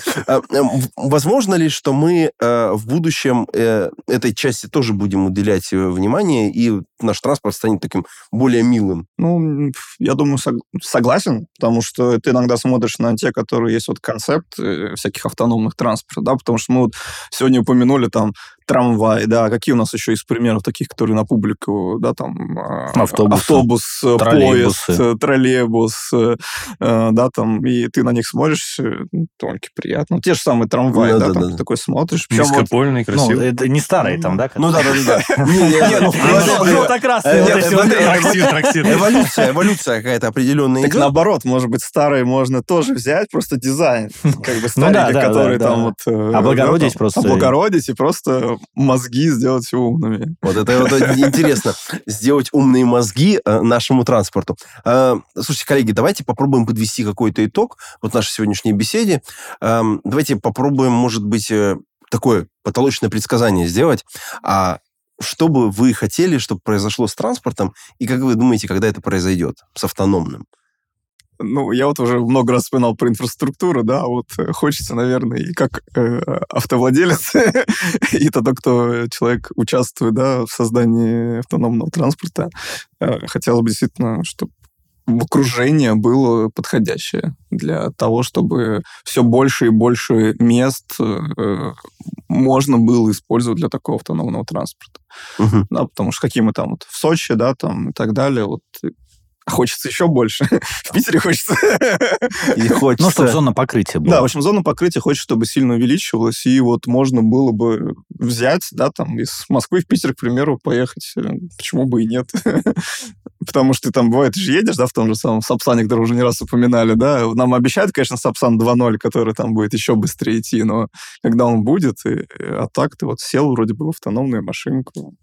Возможно ли, что мы э, в будущем э, этой части тоже будем уделять э, внимание, и наш транспорт станет таким более милым? Ну, я думаю, сог- согласен, потому что ты иногда смотришь на те, которые есть вот концепт э, всяких автономных транспортов, да, потому что мы вот сегодня упомянули там трамвай, да, какие у нас еще из примеров таких, которые на публику, да, там... Автобусы, Автобус, э, троллейбусы. поезд, э, троллейбус, э, да, там, и ты на них смотришь, ну, довольно-таки приятно. Ну, те же самые трамваи, Да, да, да, там да. ты такой смотришь. Причем вот Низкопольный, Ну, красивый. это не старые там, да? Ну да, да, да. ну, Ну. Эволюция, эволюция какая-то определенная Так наоборот, может быть, старые можно тоже взять, просто дизайн, как бы Ну который да, там вот... Облагородить просто. Облагородить и просто мозги сделать умными. Вот это вот интересно. Сделать умные мозги э, нашему транспорту. Э, Слушайте, коллеги, давайте попробуем подвести какой-то итог вот нашей сегодняшней беседе. Эм, Давайте попробуем, может быть, э, такое потолочное предсказание сделать. А что бы вы хотели, чтобы произошло с транспортом, и как вы думаете, когда это произойдет с автономным? Ну, я вот уже много раз вспоминал про инфраструктуру, да, вот э, хочется, наверное, и как э, автовладелец, и тогда, кто человек участвует, да, в создании автономного транспорта, э, хотелось бы действительно, чтобы окружение было подходящее для того, чтобы все больше и больше мест э, можно было использовать для такого автономного транспорта. Мгм. Да, потому что какие мы там вот в Сочи, да, там и так далее, вот э, хочется еще больше. В Питере хочется. И хочется... Ну, чтобы зона покрытия была. Да, в общем, зона покрытия хочется, чтобы сильно увеличивалась, и вот можно было бы взять, да, там, из Москвы в Питер, к примеру, поехать. Э, Почему бы и нет? Потому что ты там, бывает, ты же едешь, да, в том же самом Сапсане, который уже не раз упоминали, да, нам обещают, конечно, Сапсан 2.0, который там будет еще быстрее идти, но когда он будет, и, и- а так ты вот сел вроде бы в автономную машинку,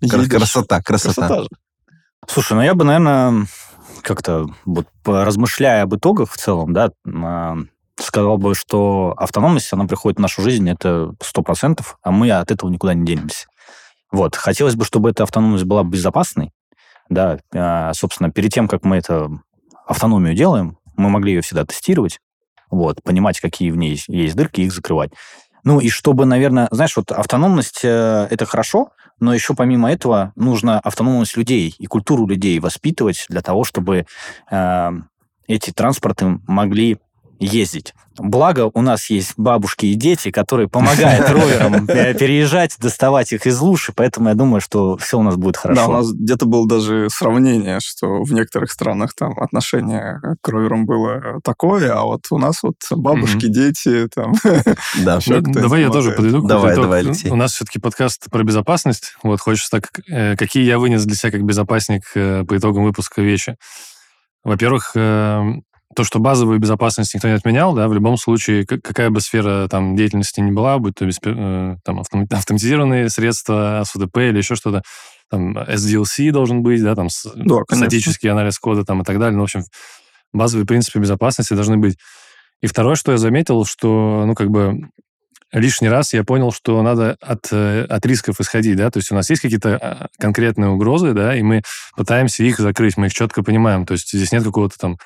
едешь. Красота, красота. Красота же. Слушай, ну я бы, наверное, как-то вот размышляя об итогах в целом, да, а, сказал бы, что автономность, она приходит в нашу жизнь, это сто процентов, а мы от этого никуда не денемся. Вот. Хотелось бы, чтобы эта автономность была безопасной, да, а, собственно, перед тем, как мы эту автономию делаем, мы могли ее всегда тестировать, вот, понимать, какие в ней есть дырки, их закрывать. Ну и чтобы, наверное, знаешь, вот автономность э, это хорошо, но еще помимо этого нужно автономность людей и культуру людей воспитывать для того, чтобы э, эти транспорты могли ездить. Благо, у нас есть бабушки и дети, которые помогают роверам переезжать, доставать их из луж, и поэтому я думаю, что все у нас будет хорошо. Да, у нас где-то было даже сравнение, что в некоторых странах там отношение к роверам было такое, а вот у нас вот бабушки, дети, там... Да. Ну, давай я тоже подведу Давай, давай, Алексей. У нас все-таки подкаст про безопасность. Вот хочется так, э, какие я вынес для себя как безопасник э, по итогам выпуска вещи. Во-первых, э, то, что базовую безопасность никто не отменял, да, в любом случае, какая бы сфера там деятельности ни была, будь то э, там, автом- автоматизированные средства, СУДП или еще что-то, там SDLC должен быть, да, там Да, статический анализ кода там и так далее. Ну, в общем, базовые принципы безопасности должны быть. И второе, что я заметил, что, ну, как бы лишний раз я понял, что надо от, э, от рисков исходить, да, то есть у нас есть какие-то а, конкретные угрозы, да, и мы пытаемся их закрыть, мы их четко понимаем, то есть здесь нет какого-то там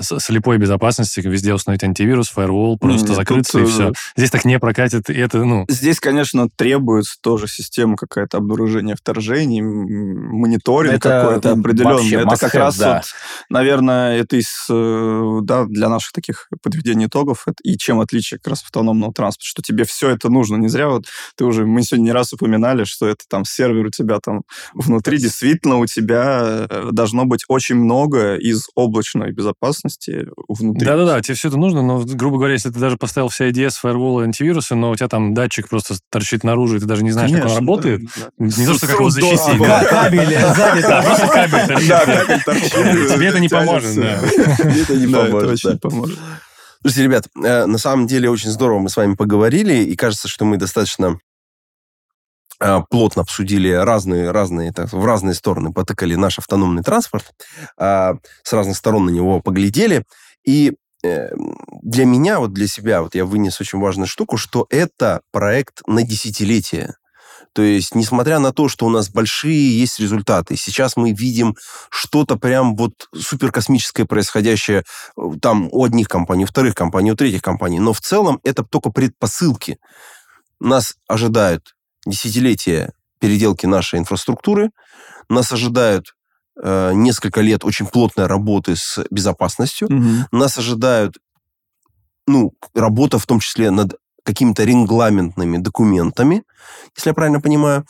слепой безопасности, везде установить антивирус, фаервол, просто Нет, закрыться тут, и э, все. Здесь так не прокатит, и это, ну, Здесь, конечно, требуется тоже система какая-то обнаружения вторжений, мониторинг Это какой-то определенный. Это как have, раз да. вот, наверное, это из, э, да, для наших таких подведений итогов. Это и чем отличие как раз автономного транспорта, что тебе все это нужно. Не зря вот ты уже, мы сегодня не раз упоминали, что это там сервер у тебя там внутри. Действительно, у тебя э, должно быть очень много из облачной безопасности внутри. Да-да-да, тебе все это нужно, но, грубо говоря, если ты даже поставил все IDS, фаерволы, антивирусы, но у тебя там датчик просто торчит наружу, и ты даже не знаешь, как он Конечно, работает, да, не то, что как его защитить. Кабель сзади Да, просто кабель торчит. Тебе это не поможет, да. Это не поможет, очень поможет. Слушайте, ребят, э, на самом деле очень здорово мы с вами поговорили, и кажется, что мы достаточно плотно обсудили разные, разные, так, в разные стороны потыкали наш автономный транспорт, а, с разных сторон на него поглядели. И э, для меня, вот для себя, вот я вынес очень важную штуку, что это проект на десятилетие. То есть, несмотря на то, что у нас большие есть результаты, сейчас мы видим что-то прям вот суперкосмическое происходящее э, там у одних компаний, у вторых компаний, у третьих компаний. Но в целом это только предпосылки. Нас ожидают десятилетия переделки нашей инфраструктуры, нас ожидают э, несколько лет очень плотной работы с безопасностью, Мгм. нас ожидают, ну, работа в том числе над какими-то регламентными документами, если я правильно понимаю.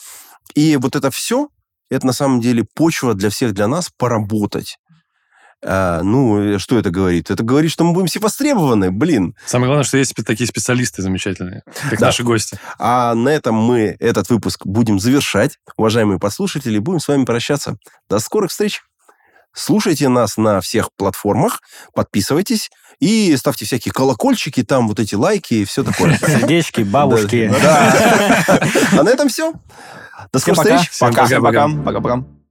И вот это все, это на самом деле почва для всех, для нас поработать. А, ну, что это говорит? Это говорит, что мы будем все востребованы, блин. Самое главное, что есть такие специалисты замечательные, как Да. наши гости. А на этом мы этот выпуск будем завершать. Уважаемые подслушатели, будем с вами прощаться. До скорых встреч. Слушайте нас на всех платформах, подписывайтесь и ставьте всякие колокольчики, там вот эти лайки и все такое. Сердечки, бабушки. Да. А на этом все. До скорых встреч. Пока, пока-пока. пока, пока, пока.